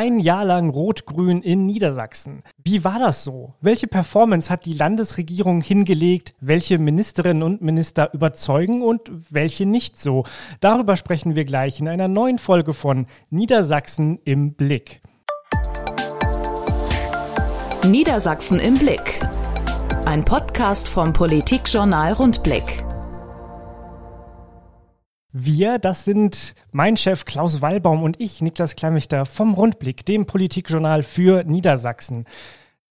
Ein Jahr lang Rot-Grün in Niedersachsen. Wie war das so? Welche Performance hat die Landesregierung hingelegt? Welche Ministerinnen und Minister überzeugen und welche nicht so? Darüber sprechen wir gleich in einer neuen Folge von Niedersachsen im Blick. Niedersachsen im Blick. Ein Podcast vom Politikjournal Rundblick. Wir, das sind mein Chef Klaus Wallbaum und ich, Niklas Klammichter vom Rundblick, dem Politikjournal für Niedersachsen.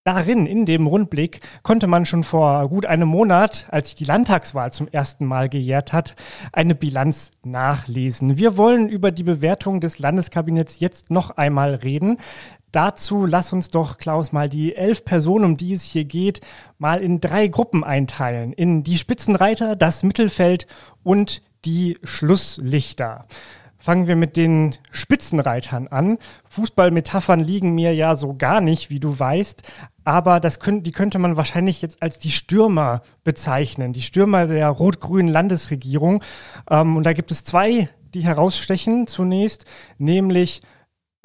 Darin, in dem Rundblick, konnte man schon vor gut einem Monat, als sich die Landtagswahl zum ersten Mal gejährt hat, eine Bilanz nachlesen. Wir wollen über die Bewertung des Landeskabinetts jetzt noch einmal reden. Dazu lass uns doch, Klaus, mal die elf Personen, um die es hier geht, mal in drei Gruppen einteilen. In die Spitzenreiter, das Mittelfeld und die Schlusslichter. Fangen wir mit den Spitzenreitern an. Fußballmetaphern liegen mir ja so gar nicht, wie du weißt, aber das könnt, die könnte man wahrscheinlich jetzt als die Stürmer bezeichnen, die Stürmer der rot-grünen Landesregierung. Ähm, und da gibt es zwei, die herausstechen zunächst, nämlich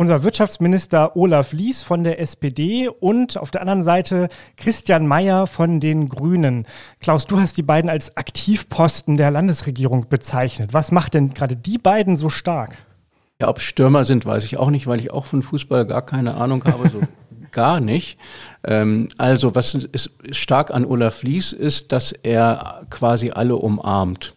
unser Wirtschaftsminister Olaf Lies von der SPD und auf der anderen Seite Christian Mayer von den Grünen. Klaus, du hast die beiden als Aktivposten der Landesregierung bezeichnet. Was macht denn gerade die beiden so stark? Ja, ob Stürmer sind, weiß ich auch nicht, weil ich auch von Fußball gar keine Ahnung habe. So gar nicht. Ähm, also was ist stark an Olaf Lies ist, dass er quasi alle umarmt.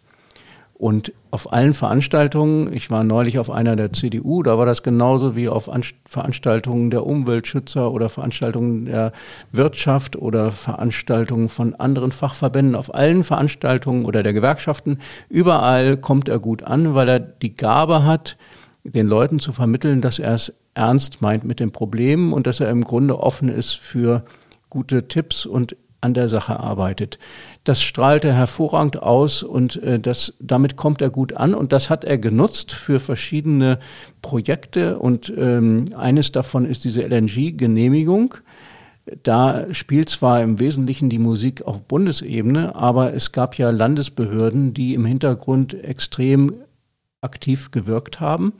Und auf allen Veranstaltungen, ich war neulich auf einer der CDU, da war das genauso wie auf Veranstaltungen der Umweltschützer oder Veranstaltungen der Wirtschaft oder Veranstaltungen von anderen Fachverbänden. Auf allen Veranstaltungen oder der Gewerkschaften, überall kommt er gut an, weil er die Gabe hat, den Leuten zu vermitteln, dass er es ernst meint mit den Problemen und dass er im Grunde offen ist für gute Tipps und an der Sache arbeitet. Das strahlt er hervorragend aus und äh, das, damit kommt er gut an und das hat er genutzt für verschiedene Projekte und ähm, eines davon ist diese LNG-Genehmigung. Da spielt zwar im Wesentlichen die Musik auf Bundesebene, aber es gab ja Landesbehörden, die im Hintergrund extrem aktiv gewirkt haben.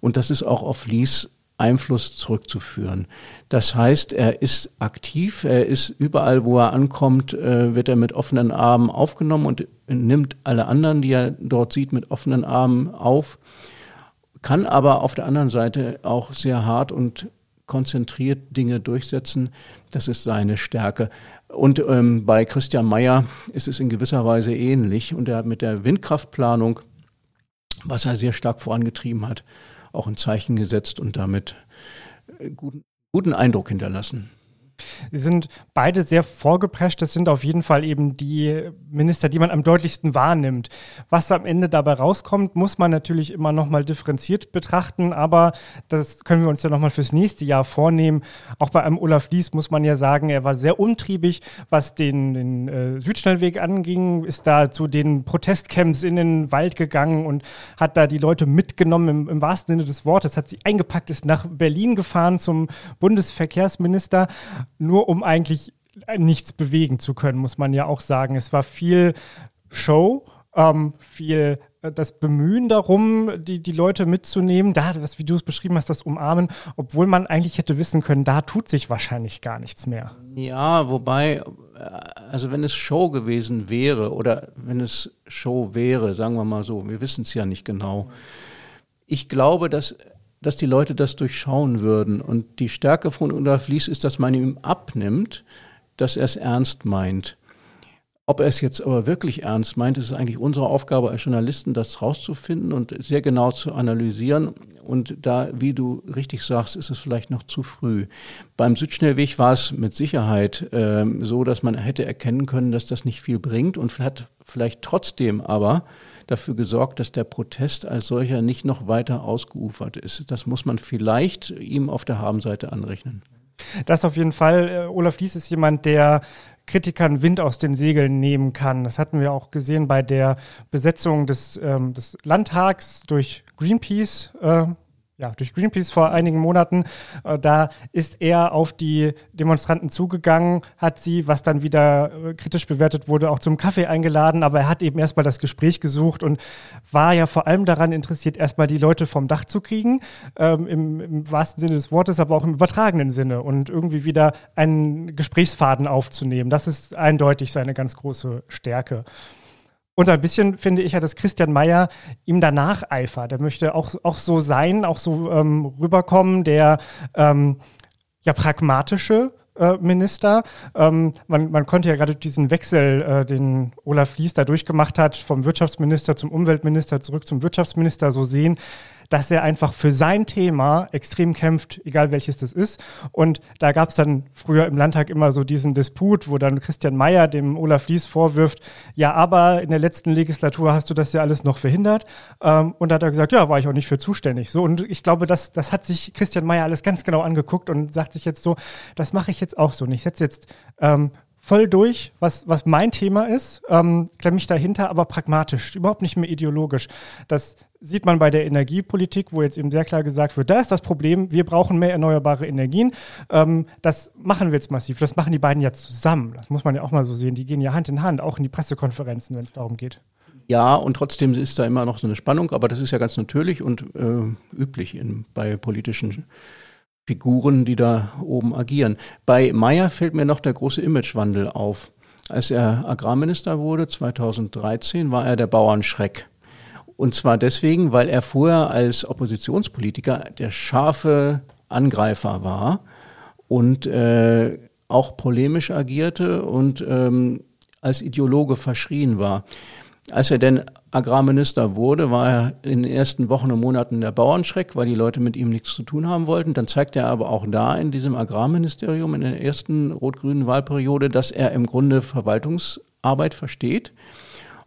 Und das ist auch auf Lies Einfluss zurückzuführen. Das heißt, er ist aktiv, er ist überall, wo er ankommt, äh, wird er mit offenen Armen aufgenommen und nimmt alle anderen, die er dort sieht, mit offenen Armen auf, kann aber auf der anderen Seite auch sehr hart und konzentriert Dinge durchsetzen. Das ist seine Stärke. Und ähm, bei Christian Mayer ist es in gewisser Weise ähnlich. Und er hat mit der Windkraftplanung, was er sehr stark vorangetrieben hat, auch ein Zeichen gesetzt und damit äh, guten, guten Eindruck hinterlassen. Sie sind beide sehr vorgeprescht. Das sind auf jeden Fall eben die Minister, die man am deutlichsten wahrnimmt. Was am Ende dabei rauskommt, muss man natürlich immer nochmal differenziert betrachten. Aber das können wir uns ja nochmal fürs nächste Jahr vornehmen. Auch bei einem Olaf Lies muss man ja sagen, er war sehr umtriebig, was den, den äh, Südschnellweg anging, ist da zu den Protestcamps in den Wald gegangen und hat da die Leute mitgenommen im, im wahrsten Sinne des Wortes, hat sie eingepackt, ist nach Berlin gefahren zum Bundesverkehrsminister nur um eigentlich nichts bewegen zu können, muss man ja auch sagen. Es war viel Show, ähm, viel äh, das Bemühen darum, die, die Leute mitzunehmen, da, das, wie du es beschrieben hast, das Umarmen, obwohl man eigentlich hätte wissen können, da tut sich wahrscheinlich gar nichts mehr. Ja, wobei, äh, also wenn es Show gewesen wäre oder wenn es Show wäre, sagen wir mal so, wir wissen es ja nicht genau. Ich glaube, dass dass die Leute das durchschauen würden. Und die Stärke von Olaf Lies ist, dass man ihm abnimmt, dass er es ernst meint. Ob er es jetzt aber wirklich ernst meint, ist eigentlich unsere Aufgabe als Journalisten, das rauszufinden und sehr genau zu analysieren. Und da, wie du richtig sagst, ist es vielleicht noch zu früh. Beim Südschnellweg war es mit Sicherheit äh, so, dass man hätte erkennen können, dass das nicht viel bringt und hat vielleicht trotzdem aber dafür gesorgt, dass der Protest als solcher nicht noch weiter ausgeufert ist. Das muss man vielleicht ihm auf der Habenseite anrechnen. Das auf jeden Fall. Äh, Olaf Lies ist jemand, der Kritikern Wind aus den Segeln nehmen kann. Das hatten wir auch gesehen bei der Besetzung des, ähm, des Landtags durch Greenpeace. Äh, ja, durch Greenpeace vor einigen Monaten. Äh, da ist er auf die Demonstranten zugegangen, hat sie, was dann wieder äh, kritisch bewertet wurde, auch zum Kaffee eingeladen, aber er hat eben erstmal das Gespräch gesucht und war ja vor allem daran interessiert, erstmal die Leute vom Dach zu kriegen, ähm, im, im wahrsten Sinne des Wortes, aber auch im übertragenen Sinne und irgendwie wieder einen Gesprächsfaden aufzunehmen. Das ist eindeutig seine ganz große Stärke. Und ein bisschen finde ich ja, dass Christian Mayer ihm danach eifert. Der möchte auch, auch so sein, auch so ähm, rüberkommen, der ähm, ja pragmatische äh, Minister. Ähm, man, man konnte ja gerade diesen Wechsel, äh, den Olaf Lies da durchgemacht hat, vom Wirtschaftsminister zum Umweltminister zurück zum Wirtschaftsminister so sehen dass er einfach für sein Thema extrem kämpft, egal welches das ist. Und da gab es dann früher im Landtag immer so diesen Disput, wo dann Christian Mayer dem Olaf Lies vorwirft, ja, aber in der letzten Legislatur hast du das ja alles noch verhindert. Ähm, und da hat er gesagt, ja, war ich auch nicht für zuständig. So, und ich glaube, das, das hat sich Christian Mayer alles ganz genau angeguckt und sagt sich jetzt so, das mache ich jetzt auch so. Und ich setze jetzt ähm, voll durch, was, was mein Thema ist, ähm, klemme mich dahinter, aber pragmatisch, überhaupt nicht mehr ideologisch. Das sieht man bei der Energiepolitik, wo jetzt eben sehr klar gesagt wird, da ist das Problem, wir brauchen mehr erneuerbare Energien. Ähm, das machen wir jetzt massiv. Das machen die beiden ja zusammen. Das muss man ja auch mal so sehen. Die gehen ja Hand in Hand, auch in die Pressekonferenzen, wenn es darum geht. Ja, und trotzdem ist da immer noch so eine Spannung, aber das ist ja ganz natürlich und äh, üblich in, bei politischen Figuren, die da oben agieren. Bei Meyer fällt mir noch der große Imagewandel auf. Als er Agrarminister wurde, 2013, war er der Bauernschreck. Und zwar deswegen, weil er vorher als Oppositionspolitiker der scharfe Angreifer war und äh, auch polemisch agierte und ähm, als Ideologe verschrien war. Als er denn Agrarminister wurde, war er in den ersten Wochen und Monaten der Bauernschreck, weil die Leute mit ihm nichts zu tun haben wollten. Dann zeigte er aber auch da in diesem Agrarministerium in der ersten rot-grünen Wahlperiode, dass er im Grunde Verwaltungsarbeit versteht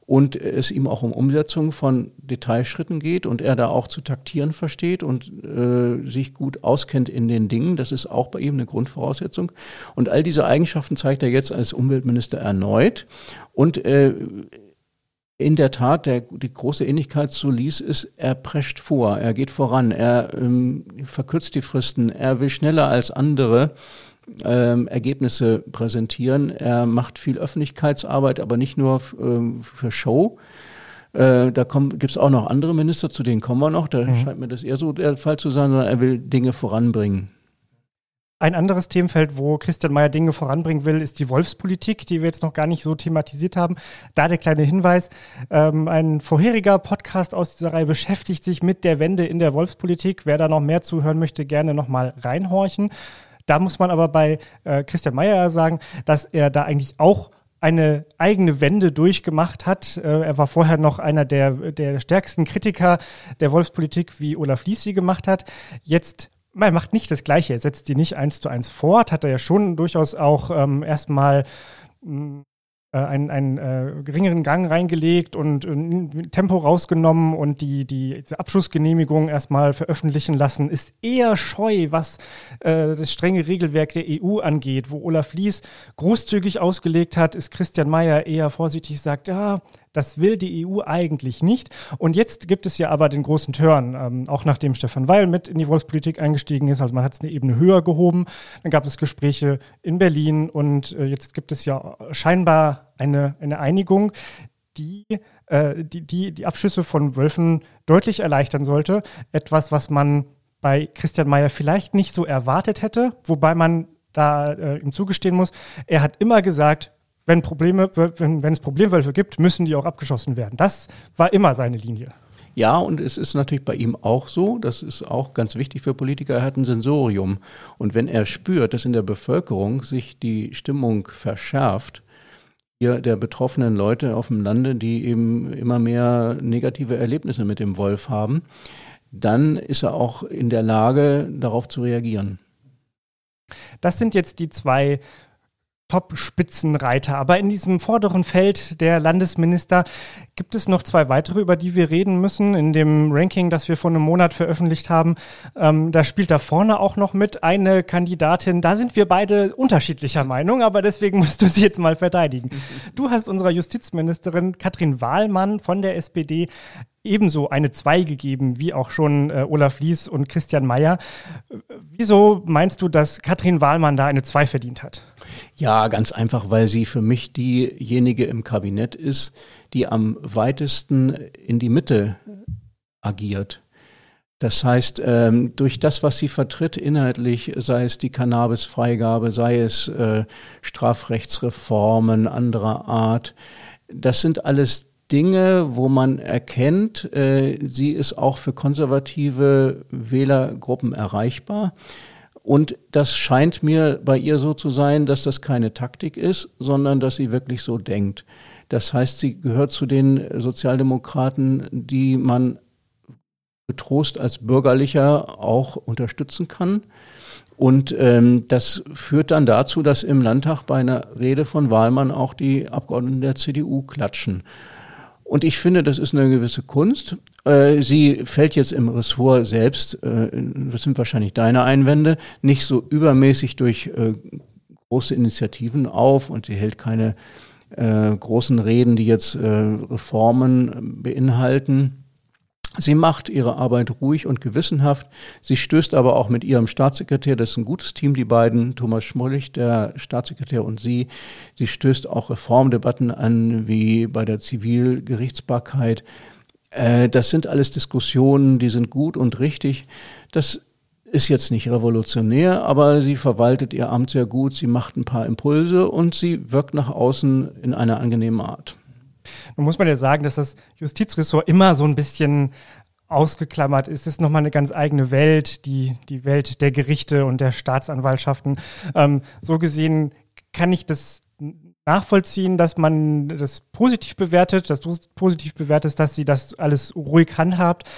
und es ihm auch um Umsetzung von Detailschritten geht und er da auch zu taktieren versteht und äh, sich gut auskennt in den Dingen. Das ist auch bei ihm eine Grundvoraussetzung. Und all diese Eigenschaften zeigt er jetzt als Umweltminister erneut. Und äh, in der Tat, der, die große Ähnlichkeit zu Lies ist, er prescht vor, er geht voran, er ähm, verkürzt die Fristen, er will schneller als andere ähm, Ergebnisse präsentieren. Er macht viel Öffentlichkeitsarbeit, aber nicht nur ähm, für Show. Äh, da gibt es auch noch andere Minister, zu denen kommen wir noch. Da mhm. scheint mir das eher so der Fall zu sein, sondern er will Dinge voranbringen. Ein anderes Themenfeld, wo Christian Mayer Dinge voranbringen will, ist die Wolfspolitik, die wir jetzt noch gar nicht so thematisiert haben. Da der kleine Hinweis, ähm, ein vorheriger Podcast aus dieser Reihe beschäftigt sich mit der Wende in der Wolfspolitik. Wer da noch mehr zuhören möchte, gerne nochmal reinhorchen. Da muss man aber bei äh, Christian Mayer sagen, dass er da eigentlich auch eine eigene Wende durchgemacht hat. Äh, er war vorher noch einer der, der stärksten Kritiker der Wolfspolitik, wie Olaf Lies sie gemacht hat. Jetzt er macht nicht das Gleiche, er setzt die nicht eins zu eins fort, hat er ja schon durchaus auch ähm, erstmal hm, äh, einen, einen äh, geringeren Gang reingelegt und äh, Tempo rausgenommen und die, die Abschlussgenehmigung erstmal veröffentlichen lassen, ist eher scheu, was äh, das strenge Regelwerk der EU angeht. Wo Olaf Lies großzügig ausgelegt hat, ist Christian Mayer eher vorsichtig, sagt, ja, das will die EU eigentlich nicht. Und jetzt gibt es ja aber den großen Turn, ähm, auch nachdem Stefan Weil mit in die Wolfspolitik eingestiegen ist. Also man hat es eine Ebene höher gehoben. Dann gab es Gespräche in Berlin und äh, jetzt gibt es ja scheinbar eine, eine Einigung, die, äh, die, die die Abschüsse von Wölfen deutlich erleichtern sollte. Etwas, was man bei Christian Mayer vielleicht nicht so erwartet hätte, wobei man da äh, ihm zugestehen muss, er hat immer gesagt, wenn, Probleme, wenn, wenn es Problemwölfe gibt, müssen die auch abgeschossen werden. Das war immer seine Linie. Ja, und es ist natürlich bei ihm auch so, das ist auch ganz wichtig für Politiker, er hat ein Sensorium. Und wenn er spürt, dass in der Bevölkerung sich die Stimmung verschärft, hier der betroffenen Leute auf dem Lande, die eben immer mehr negative Erlebnisse mit dem Wolf haben, dann ist er auch in der Lage, darauf zu reagieren. Das sind jetzt die zwei Top-Spitzenreiter. Aber in diesem vorderen Feld der Landesminister gibt es noch zwei weitere, über die wir reden müssen. In dem Ranking, das wir vor einem Monat veröffentlicht haben, ähm, da spielt da vorne auch noch mit eine Kandidatin. Da sind wir beide unterschiedlicher Meinung, aber deswegen musst du sie jetzt mal verteidigen. Du hast unserer Justizministerin Katrin Wahlmann von der SPD ebenso eine 2 gegeben, wie auch schon äh, Olaf Lies und Christian Mayer. Wieso meinst du, dass Katrin Wahlmann da eine 2 verdient hat? Ja, ganz einfach, weil sie für mich diejenige im Kabinett ist, die am weitesten in die Mitte agiert. Das heißt, ähm, durch das, was sie vertritt inhaltlich, sei es die Cannabisfreigabe, sei es äh, Strafrechtsreformen anderer Art, das sind alles Dinge, wo man erkennt, äh, sie ist auch für konservative Wählergruppen erreichbar. Und das scheint mir bei ihr so zu sein, dass das keine Taktik ist, sondern dass sie wirklich so denkt. Das heißt, sie gehört zu den Sozialdemokraten, die man getrost als Bürgerlicher auch unterstützen kann. Und ähm, das führt dann dazu, dass im Landtag bei einer Rede von Wahlmann auch die Abgeordneten der CDU klatschen. Und ich finde, das ist eine gewisse Kunst. Äh, sie fällt jetzt im Ressort selbst, äh, das sind wahrscheinlich deine Einwände, nicht so übermäßig durch äh, große Initiativen auf und sie hält keine großen Reden, die jetzt Reformen beinhalten. Sie macht ihre Arbeit ruhig und gewissenhaft. Sie stößt aber auch mit ihrem Staatssekretär, das ist ein gutes Team, die beiden, Thomas Schmollig, der Staatssekretär und sie. Sie stößt auch Reformdebatten an, wie bei der Zivilgerichtsbarkeit. Äh, das sind alles Diskussionen, die sind gut und richtig. Das ist jetzt nicht revolutionär, aber sie verwaltet ihr Amt sehr gut. Sie macht ein paar Impulse und sie wirkt nach außen in einer angenehmen Art. Nun muss man ja sagen, dass das Justizressort immer so ein bisschen ausgeklammert ist. Es ist nochmal eine ganz eigene Welt, die, die Welt der Gerichte und der Staatsanwaltschaften. Ähm, so gesehen kann ich das nachvollziehen, dass man das positiv bewertet, dass du es positiv bewertest, dass sie das alles ruhig handhabt.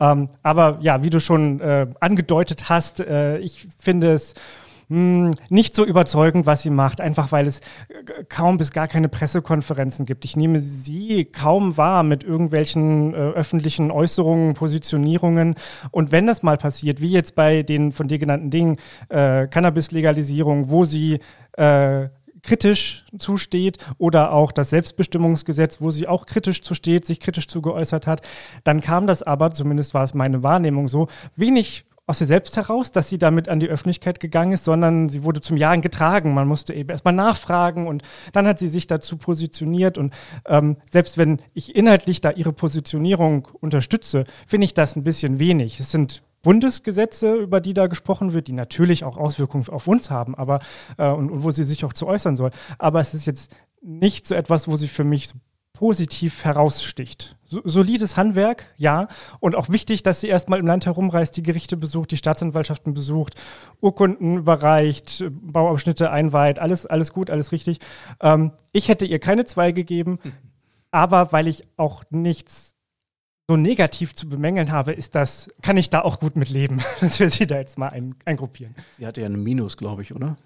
Ähm, aber ja, wie du schon äh, angedeutet hast, äh, ich finde es hm, nicht so überzeugend, was sie macht, einfach weil es kaum bis gar keine Pressekonferenzen gibt. Ich nehme sie kaum wahr mit irgendwelchen äh, öffentlichen Äußerungen, Positionierungen. Und wenn das mal passiert, wie jetzt bei den von dir genannten Dingen, äh, Cannabis-Legalisierung, wo sie äh, kritisch zusteht oder auch das Selbstbestimmungsgesetz, wo sie auch kritisch zusteht, sich kritisch zu geäußert hat, dann kam das aber, zumindest war es meine Wahrnehmung so, wenig aus ihr selbst heraus, dass sie damit an die Öffentlichkeit gegangen ist, sondern sie wurde zum Jagen getragen. Man musste eben erstmal nachfragen und dann hat sie sich dazu positioniert. Und ähm, selbst wenn ich inhaltlich da ihre Positionierung unterstütze, finde ich das ein bisschen wenig. Es sind Bundesgesetze, über die da gesprochen wird, die natürlich auch Auswirkungen auf uns haben, aber äh, und, und wo sie sich auch zu äußern soll. Aber es ist jetzt nicht so etwas, wo sie für mich positiv heraussticht. So, solides Handwerk, ja. Und auch wichtig, dass sie erstmal im Land herumreist, die Gerichte besucht, die Staatsanwaltschaften besucht, Urkunden überreicht, Bauabschnitte einweiht, alles, alles gut, alles richtig. Ähm, ich hätte ihr keine zwei gegeben, mhm. aber weil ich auch nichts so negativ zu bemängeln habe, ist das, kann ich da auch gut mit leben, dass wir sie da jetzt mal ein, eingruppieren. Sie hatte ja einen Minus, glaube ich, oder?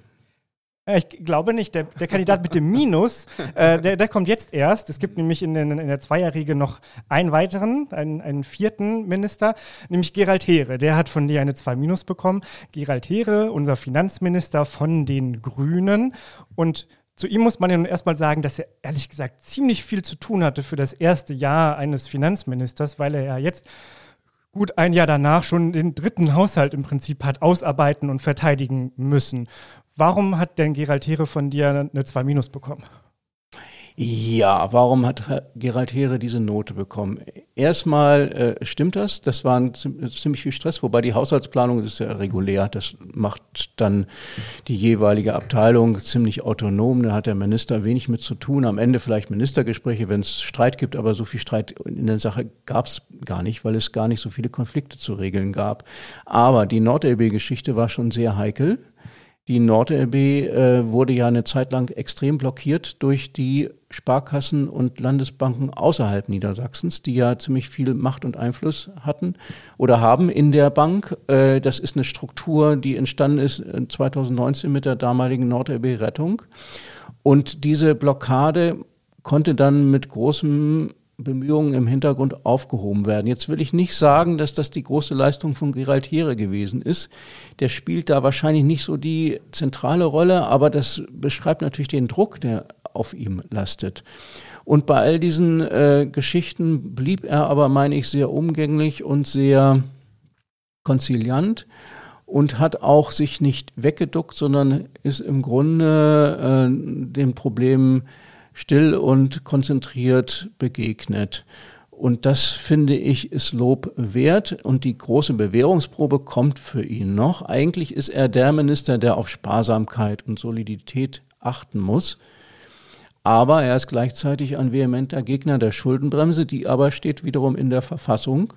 Äh, ich glaube nicht. Der, der Kandidat mit dem Minus, äh, der, der kommt jetzt erst. Es gibt nämlich in, in, in der Zweierriege noch einen weiteren, einen, einen vierten Minister, nämlich Gerald Heere. Der hat von dir eine 2 Minus bekommen. Gerald Heere, unser Finanzminister von den Grünen. Und zu ihm muss man ja nun erstmal sagen, dass er ehrlich gesagt ziemlich viel zu tun hatte für das erste Jahr eines Finanzministers, weil er ja jetzt gut ein Jahr danach schon den dritten Haushalt im Prinzip hat ausarbeiten und verteidigen müssen. Warum hat denn Gerald Heere von dir eine 2 Minus bekommen? Ja, warum hat Gerald Heere diese Note bekommen? Erstmal äh, stimmt das, das war ein, ziemlich viel Stress, wobei die Haushaltsplanung ist ja regulär, das macht dann die jeweilige Abteilung ziemlich autonom, da hat der Minister wenig mit zu tun, am Ende vielleicht Ministergespräche, wenn es Streit gibt, aber so viel Streit in der Sache gab es gar nicht, weil es gar nicht so viele Konflikte zu regeln gab. Aber die NordLB-Geschichte war schon sehr heikel. Die NordLB äh, wurde ja eine Zeit lang extrem blockiert durch die Sparkassen und Landesbanken außerhalb Niedersachsens, die ja ziemlich viel Macht und Einfluss hatten oder haben in der Bank. Äh, das ist eine Struktur, die entstanden ist 2019 mit der damaligen NordLB Rettung. Und diese Blockade konnte dann mit großem Bemühungen im Hintergrund aufgehoben werden. Jetzt will ich nicht sagen, dass das die große Leistung von Gerald Heere gewesen ist. Der spielt da wahrscheinlich nicht so die zentrale Rolle, aber das beschreibt natürlich den Druck, der auf ihm lastet. Und bei all diesen äh, Geschichten blieb er aber, meine ich, sehr umgänglich und sehr konziliant und hat auch sich nicht weggeduckt, sondern ist im Grunde äh, Problemen still und konzentriert begegnet. Und das finde ich ist Lob wert und die große Bewährungsprobe kommt für ihn noch. Eigentlich ist er der Minister, der auf Sparsamkeit und Solidität achten muss. Aber er ist gleichzeitig ein vehementer Gegner der Schuldenbremse, die aber steht wiederum in der Verfassung.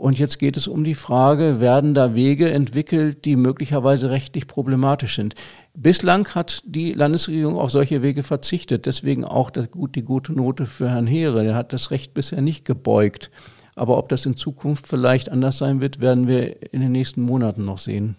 Und jetzt geht es um die Frage, werden da Wege entwickelt, die möglicherweise rechtlich problematisch sind? Bislang hat die Landesregierung auf solche Wege verzichtet. Deswegen auch die gute Note für Herrn Heere. Der hat das Recht bisher nicht gebeugt. Aber ob das in Zukunft vielleicht anders sein wird, werden wir in den nächsten Monaten noch sehen.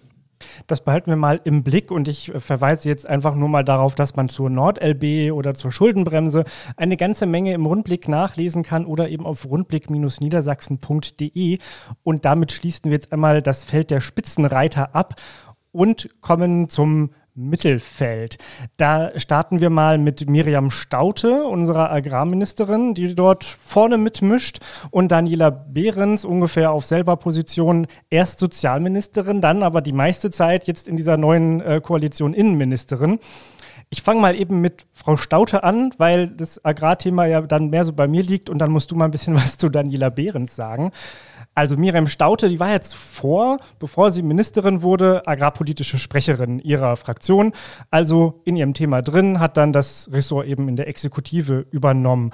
Das behalten wir mal im Blick und ich verweise jetzt einfach nur mal darauf, dass man zur NordLB oder zur Schuldenbremse eine ganze Menge im Rundblick nachlesen kann oder eben auf rundblick-niedersachsen.de. Und damit schließen wir jetzt einmal das Feld der Spitzenreiter ab und kommen zum Mittelfeld. Da starten wir mal mit Miriam Staute, unserer Agrarministerin, die dort vorne mitmischt, und Daniela Behrens ungefähr auf selber Position, erst Sozialministerin, dann aber die meiste Zeit jetzt in dieser neuen äh, Koalition Innenministerin. Ich fange mal eben mit Frau Staute an, weil das Agrarthema ja dann mehr so bei mir liegt und dann musst du mal ein bisschen was zu Daniela Behrens sagen. Also Miriam Staute, die war jetzt vor, bevor sie Ministerin wurde, agrarpolitische Sprecherin ihrer Fraktion, also in ihrem Thema drin, hat dann das Ressort eben in der Exekutive übernommen.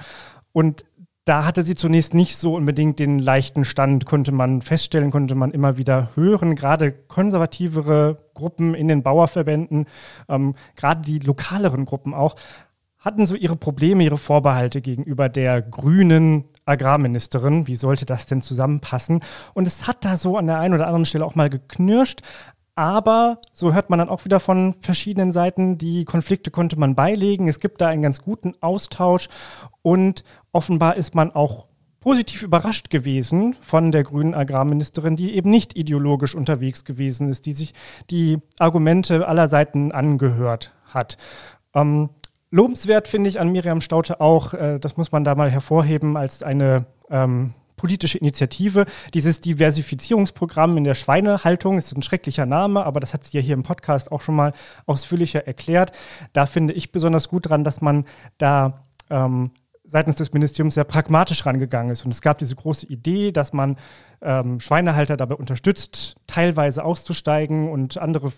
Und da hatte sie zunächst nicht so unbedingt den leichten Stand, konnte man feststellen, konnte man immer wieder hören. Gerade konservativere Gruppen in den Bauerverbänden, ähm, gerade die lokaleren Gruppen auch, hatten so ihre Probleme, ihre Vorbehalte gegenüber der grünen Agrarministerin. Wie sollte das denn zusammenpassen? Und es hat da so an der einen oder anderen Stelle auch mal geknirscht. Aber so hört man dann auch wieder von verschiedenen Seiten, die Konflikte konnte man beilegen. Es gibt da einen ganz guten Austausch und offenbar ist man auch positiv überrascht gewesen von der grünen Agrarministerin, die eben nicht ideologisch unterwegs gewesen ist, die sich die Argumente aller Seiten angehört hat. Ähm, Lobenswert finde ich an Miriam Staute auch, äh, das muss man da mal hervorheben, als eine ähm, politische Initiative. Dieses Diversifizierungsprogramm in der Schweinehaltung ist ein schrecklicher Name, aber das hat sie ja hier im Podcast auch schon mal ausführlicher erklärt. Da finde ich besonders gut dran, dass man da ähm, seitens des Ministeriums sehr pragmatisch rangegangen ist. Und es gab diese große Idee, dass man ähm, Schweinehalter dabei unterstützt, teilweise auszusteigen und andere,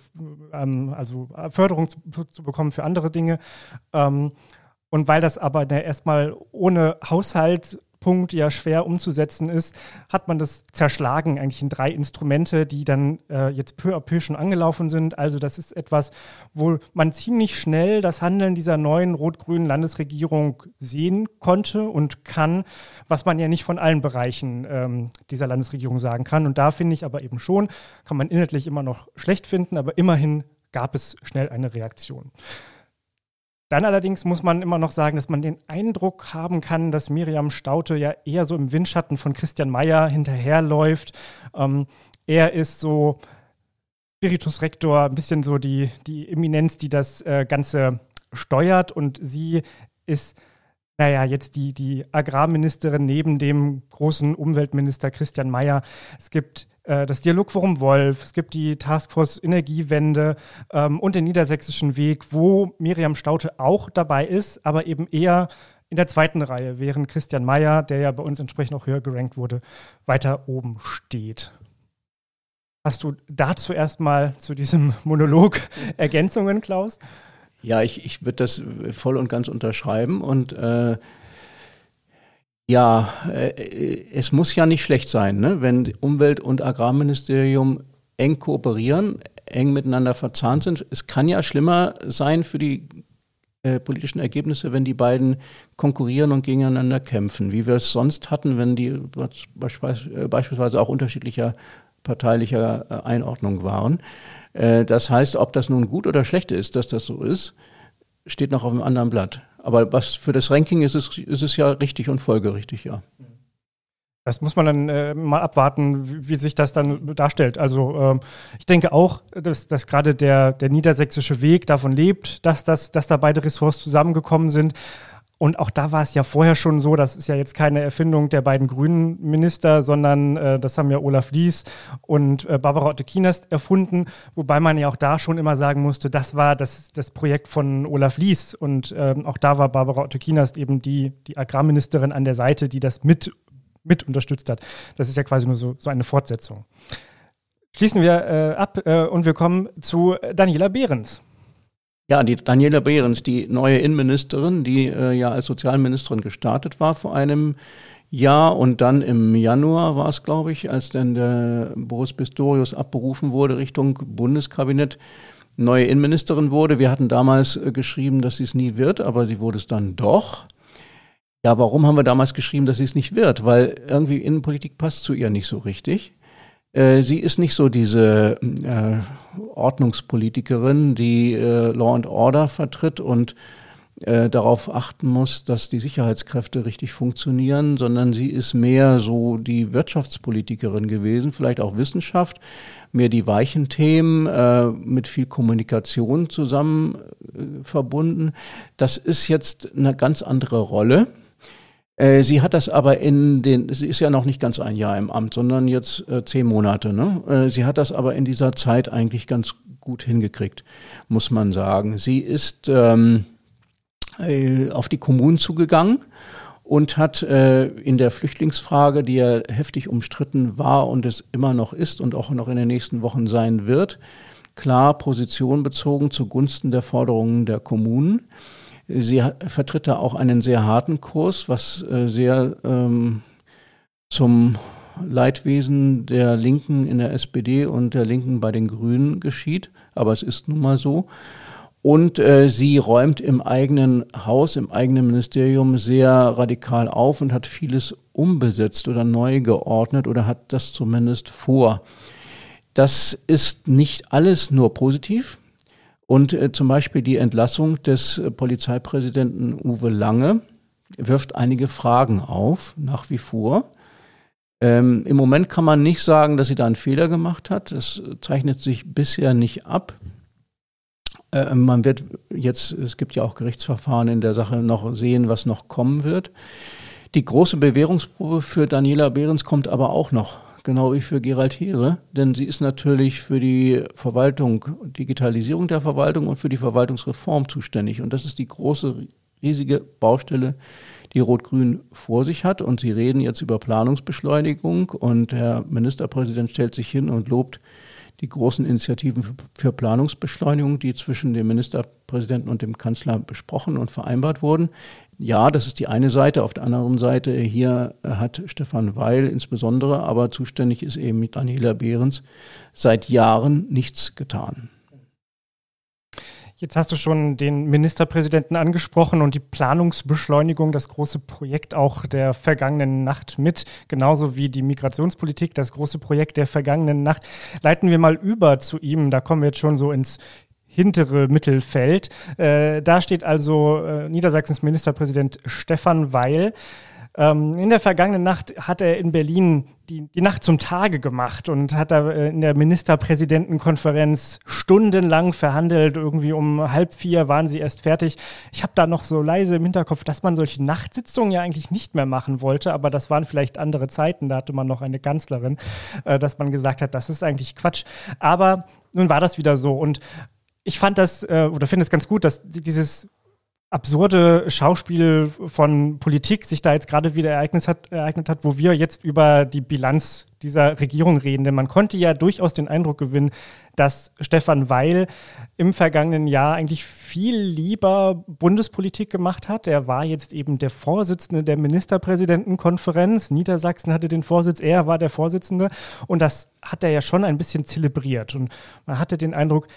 ähm, also Förderung zu, zu, bekommen für andere Dinge. Ähm, und weil das aber erstmal ohne Haushalt Punkt ja schwer umzusetzen ist, hat man das zerschlagen eigentlich in drei Instrumente, die dann äh, jetzt peu à peu schon angelaufen sind. Also das ist etwas, wo man ziemlich schnell das Handeln dieser neuen rot-grünen Landesregierung sehen konnte und kann, was man ja nicht von allen Bereichen ähm, dieser Landesregierung sagen kann. Und da finde ich aber eben schon, kann man inhaltlich immer noch schlecht finden, aber immerhin gab es schnell eine Reaktion. Dann allerdings muss man immer noch sagen, dass man den Eindruck haben kann, dass Miriam Staute ja eher so im Windschatten von Christian Mayer hinterherläuft. Ähm, er ist so Spiritus Rector, ein bisschen so die, die Eminenz, die das äh, Ganze steuert und sie ist naja, jetzt die, die Agrarministerin neben dem großen Umweltminister Christian Mayer. Es gibt das Dialogforum Wolf, es gibt die Taskforce Energiewende ähm, und den Niedersächsischen Weg, wo Miriam Staute auch dabei ist, aber eben eher in der zweiten Reihe, während Christian Mayer, der ja bei uns entsprechend auch höher gerankt wurde, weiter oben steht. Hast du dazu erstmal zu diesem Monolog Ergänzungen, Klaus? Ja, ich, ich würde das voll und ganz unterschreiben und äh, ja, äh, es muss ja nicht schlecht sein, ne? wenn Umwelt- und Agrarministerium eng kooperieren, eng miteinander verzahnt sind. Es kann ja schlimmer sein für die äh, politischen Ergebnisse, wenn die beiden konkurrieren und gegeneinander kämpfen, wie wir es sonst hatten, wenn die äh, beispielsweise auch unterschiedlicher parteilicher äh, Einordnung waren. Äh, das heißt, ob das nun gut oder schlecht ist, dass das so ist, steht noch auf einem anderen Blatt. Aber was für das Ranking ist es, ist es ja richtig und folgerichtig, ja. Das muss man dann äh, mal abwarten, wie, wie, sich das dann darstellt. Also ähm, ich denke auch, dass, dass gerade der, der niedersächsische Weg davon lebt, dass, das, dass da beide Ressorts zusammengekommen sind. Und auch da war es ja vorher schon so, das ist ja jetzt keine Erfindung der beiden grünen Minister, sondern äh, das haben ja Olaf Lies und äh, Barbara Otte-Kienast erfunden, wobei man ja auch da schon immer sagen musste, das war das, das Projekt von Olaf Lies und äh, auch da war Barbara Otte-Kienast eben die, die Agrarministerin an der Seite, die das mit, mit unterstützt hat. Das ist ja quasi nur so, so eine Fortsetzung. Schließen wir äh, ab äh, und wir kommen zu Daniela Behrens. Ja, die Daniela Behrens, die neue Innenministerin, die äh, ja als Sozialministerin gestartet war vor einem Jahr und dann im Januar war es, glaube ich, als dann der Boris Pistorius abberufen wurde Richtung Bundeskabinett, neue Innenministerin wurde. Wir hatten damals äh, geschrieben, dass sie es nie wird, aber sie wurde es dann doch. Ja, warum haben wir damals geschrieben, dass sie es nicht wird? Weil irgendwie Innenpolitik passt zu ihr nicht so richtig. Äh, sie ist nicht so diese äh, Ordnungspolitikerin, die äh, Law and Order vertritt und äh, darauf achten muss, dass die Sicherheitskräfte richtig funktionieren, sondern sie ist mehr so die Wirtschaftspolitikerin gewesen, vielleicht auch Wissenschaft, mehr die weichen Themen äh, mit viel Kommunikation zusammen äh, verbunden. Das ist jetzt eine ganz andere Rolle. Äh, sie hat das aber in den, sie ist ja noch nicht ganz ein Jahr im Amt, sondern jetzt äh, zehn Monate. Ne? Äh, sie hat das aber in dieser Zeit eigentlich ganz gut hingekriegt, muss man sagen. Sie ist ähm, äh, auf die Kommunen zugegangen und hat äh, in der Flüchtlingsfrage, die ja heftig umstritten war und es immer noch ist und auch noch in den nächsten Wochen sein wird, klar Position bezogen zugunsten der Forderungen der Kommunen. Sie vertritt da auch einen sehr harten Kurs, was äh, sehr ähm, zum Leidwesen der Linken in der SPD und der Linken bei den Grünen geschieht. Aber es ist nun mal so. Und äh, sie räumt im eigenen Haus, im eigenen Ministerium sehr radikal auf und hat vieles umbesetzt oder neu geordnet oder hat das zumindest vor. Das ist nicht alles nur positiv. Und äh, zum Beispiel die Entlassung des äh, Polizeipräsidenten Uwe Lange wirft einige Fragen auf, nach wie vor. Ähm, Im Moment kann man nicht sagen, dass sie da einen Fehler gemacht hat. Das zeichnet sich bisher nicht ab. Äh, man wird jetzt, es gibt ja auch Gerichtsverfahren in der Sache, noch sehen, was noch kommen wird. Die große Bewährungsprobe für Daniela Behrens kommt aber auch noch genau wie für Gerald Heere, denn sie ist natürlich für die Verwaltung, Digitalisierung der Verwaltung und für die Verwaltungsreform zuständig. Und das ist die große, riesige Baustelle, die Rot-Grün vor sich hat. Und sie reden jetzt über Planungsbeschleunigung und Herr Ministerpräsident stellt sich hin und lobt die großen Initiativen für Planungsbeschleunigung, die zwischen dem Ministerpräsidenten und dem Kanzler besprochen und vereinbart wurden. Ja, das ist die eine Seite. Auf der anderen Seite hier hat Stefan Weil insbesondere, aber zuständig ist eben mit Daniela Behrens seit Jahren nichts getan. Jetzt hast du schon den Ministerpräsidenten angesprochen und die Planungsbeschleunigung, das große Projekt auch der vergangenen Nacht mit, genauso wie die Migrationspolitik, das große Projekt der vergangenen Nacht. Leiten wir mal über zu ihm. Da kommen wir jetzt schon so ins hintere Mittelfeld. Äh, da steht also äh, Niedersachsens Ministerpräsident Stefan Weil. Ähm, in der vergangenen Nacht hat er in Berlin die, die Nacht zum Tage gemacht und hat da äh, in der Ministerpräsidentenkonferenz stundenlang verhandelt. Irgendwie um halb vier waren sie erst fertig. Ich habe da noch so leise im Hinterkopf, dass man solche Nachtsitzungen ja eigentlich nicht mehr machen wollte, aber das waren vielleicht andere Zeiten. Da hatte man noch eine Kanzlerin, äh, dass man gesagt hat, das ist eigentlich Quatsch. Aber nun war das wieder so und ich fand das äh, oder finde es ganz gut, dass dieses absurde Schauspiel von Politik sich da jetzt gerade wieder ereignet hat, ereignet hat, wo wir jetzt über die Bilanz dieser Regierung reden. Denn man konnte ja durchaus den Eindruck gewinnen, dass Stefan Weil im vergangenen Jahr eigentlich viel lieber Bundespolitik gemacht hat. Er war jetzt eben der Vorsitzende der Ministerpräsidentenkonferenz. Niedersachsen hatte den Vorsitz, er war der Vorsitzende. Und das hat er ja schon ein bisschen zelebriert. Und man hatte den Eindruck,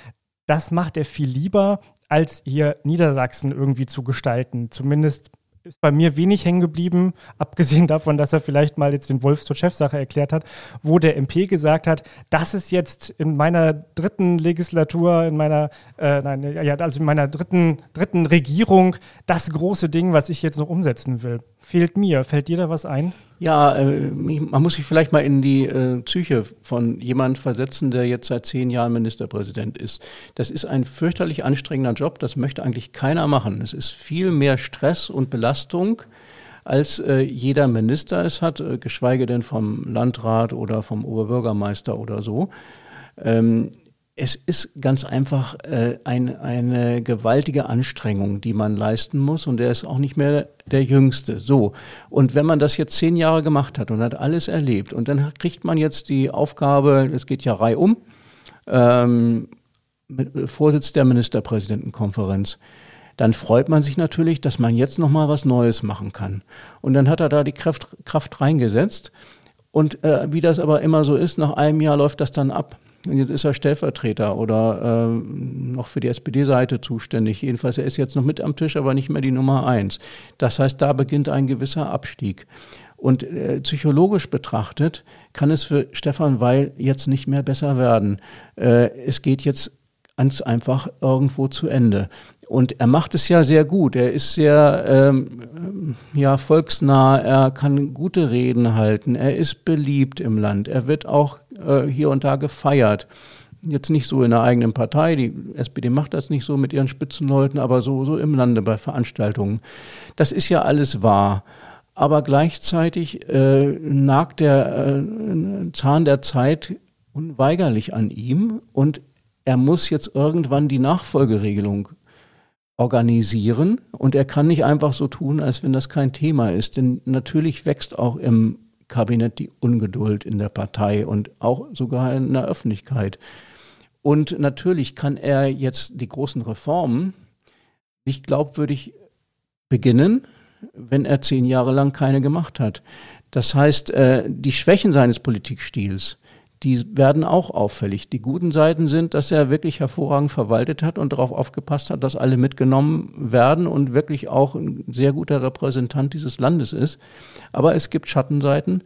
das macht er viel lieber, als hier Niedersachsen irgendwie zu gestalten. Zumindest ist bei mir wenig hängen geblieben, abgesehen davon, dass er vielleicht mal jetzt den Wolf zur Chefsache erklärt hat, wo der MP gesagt hat, das ist jetzt in meiner dritten Legislatur, in meiner, äh, nein, ja, also in meiner dritten, dritten Regierung das große Ding, was ich jetzt noch umsetzen will. Fehlt mir. Fällt dir da was ein? Ja, äh, man muss sich vielleicht mal in die äh, Psyche von jemand versetzen, der jetzt seit zehn Jahren Ministerpräsident ist. Das ist ein fürchterlich anstrengender Job, das möchte eigentlich keiner machen. Es ist viel mehr Stress und Belastung, als äh, jeder Minister es hat, äh, geschweige denn vom Landrat oder vom Oberbürgermeister oder so. Ähm, es ist ganz einfach äh, ein, eine gewaltige Anstrengung, die man leisten muss und er ist auch nicht mehr der Jüngste. So. Und wenn man das jetzt zehn Jahre gemacht hat und hat alles erlebt und dann kriegt man jetzt die Aufgabe, es geht ja reihum, ähm, mit, äh, Vorsitz der Ministerpräsidentenkonferenz, dann freut man sich natürlich, dass man jetzt nochmal was Neues machen kann. Und dann hat er da die Kraft, Kraft reingesetzt. Und äh, wie das aber immer so ist, nach einem Jahr läuft das dann ab. Jetzt ist er Stellvertreter oder äh, noch für die SPD-Seite zuständig. Jedenfalls, er ist jetzt noch mit am Tisch, aber nicht mehr die Nummer eins. Das heißt, da beginnt ein gewisser Abstieg. Und äh, psychologisch betrachtet kann es für Stefan Weil jetzt nicht mehr besser werden. Äh, es geht jetzt ganz einfach irgendwo zu Ende. Und er macht es ja sehr gut. Er ist sehr ähm, ja, volksnah, er kann gute Reden halten, er ist beliebt im Land, er wird auch äh, hier und da gefeiert. Jetzt nicht so in der eigenen Partei, die SPD macht das nicht so mit ihren Spitzenleuten, aber so, so im Lande bei Veranstaltungen. Das ist ja alles wahr. Aber gleichzeitig äh, nagt der äh, Zahn der Zeit unweigerlich an ihm und er muss jetzt irgendwann die Nachfolgeregelung organisieren und er kann nicht einfach so tun, als wenn das kein Thema ist. Denn natürlich wächst auch im Kabinett die Ungeduld in der Partei und auch sogar in der Öffentlichkeit. Und natürlich kann er jetzt die großen Reformen nicht glaubwürdig beginnen, wenn er zehn Jahre lang keine gemacht hat. Das heißt, äh, die Schwächen seines Politikstils, die werden auch auffällig. Die guten Seiten sind, dass er wirklich hervorragend verwaltet hat und darauf aufgepasst hat, dass alle mitgenommen werden und wirklich auch ein sehr guter Repräsentant dieses Landes ist. Aber es gibt Schattenseiten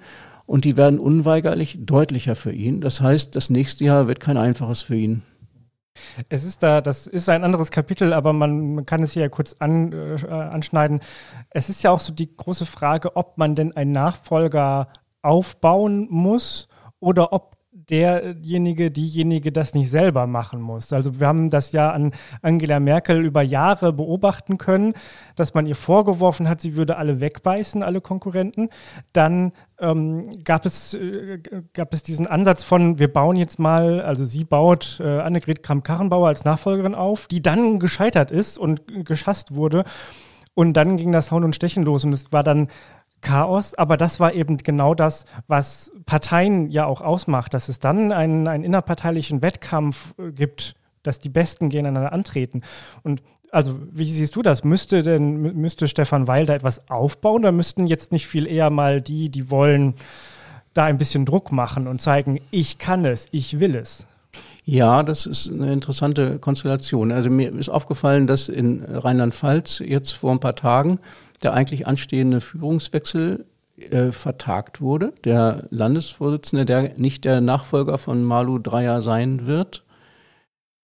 und die werden unweigerlich deutlicher für ihn. Das heißt, das nächste Jahr wird kein einfaches für ihn. Es ist da, das ist ein anderes Kapitel, aber man, man kann es hier ja kurz an, äh, anschneiden. Es ist ja auch so die große Frage, ob man denn einen Nachfolger aufbauen muss oder ob derjenige, diejenige das nicht selber machen muss. Also wir haben das ja an Angela Merkel über Jahre beobachten können, dass man ihr vorgeworfen hat, sie würde alle wegbeißen, alle Konkurrenten. Dann ähm, gab, es, äh, gab es diesen Ansatz von, wir bauen jetzt mal, also sie baut äh, Annegret Kramp-Karrenbauer als Nachfolgerin auf, die dann gescheitert ist und geschasst wurde. Und dann ging das Hauen und Stechen los und es war dann Chaos, aber das war eben genau das, was Parteien ja auch ausmacht, dass es dann einen, einen innerparteilichen Wettkampf äh, gibt, dass die Besten gegeneinander antreten. Und also, wie siehst du das? Müsste denn, müsste Stefan Weil da etwas aufbauen oder müssten jetzt nicht viel eher mal die, die wollen, da ein bisschen Druck machen und zeigen, ich kann es, ich will es? Ja, das ist eine interessante Konstellation. Also mir ist aufgefallen, dass in Rheinland-Pfalz jetzt vor ein paar Tagen der eigentlich anstehende Führungswechsel äh, vertagt wurde. Der Landesvorsitzende, der nicht der Nachfolger von Malu Dreyer sein wird,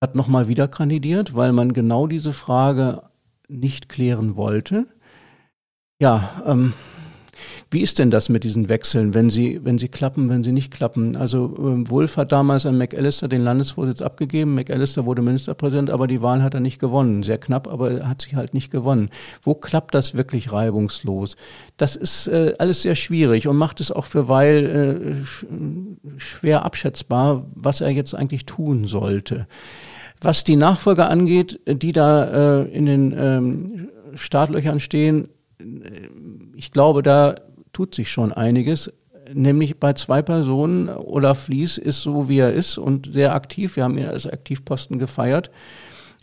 hat nochmal wieder kandidiert, weil man genau diese Frage nicht klären wollte. Ja, ähm, wie ist denn das mit diesen Wechseln, wenn sie, wenn sie klappen, wenn sie nicht klappen? Also ähm, Wolf hat damals an McAllister den Landesvorsitz abgegeben. McAllister wurde Ministerpräsident, aber die Wahl hat er nicht gewonnen. Sehr knapp, aber er hat sich halt nicht gewonnen. Wo klappt das wirklich reibungslos? Das ist äh, alles sehr schwierig und macht es auch für Weil äh, schwer abschätzbar, was er jetzt eigentlich tun sollte. Was die Nachfolger angeht, die da äh, in den ähm, Startlöchern stehen, äh, ich glaube, da tut sich schon einiges. Nämlich bei zwei Personen, Olaf Lies ist so, wie er ist und sehr aktiv. Wir haben ihn als Aktivposten gefeiert.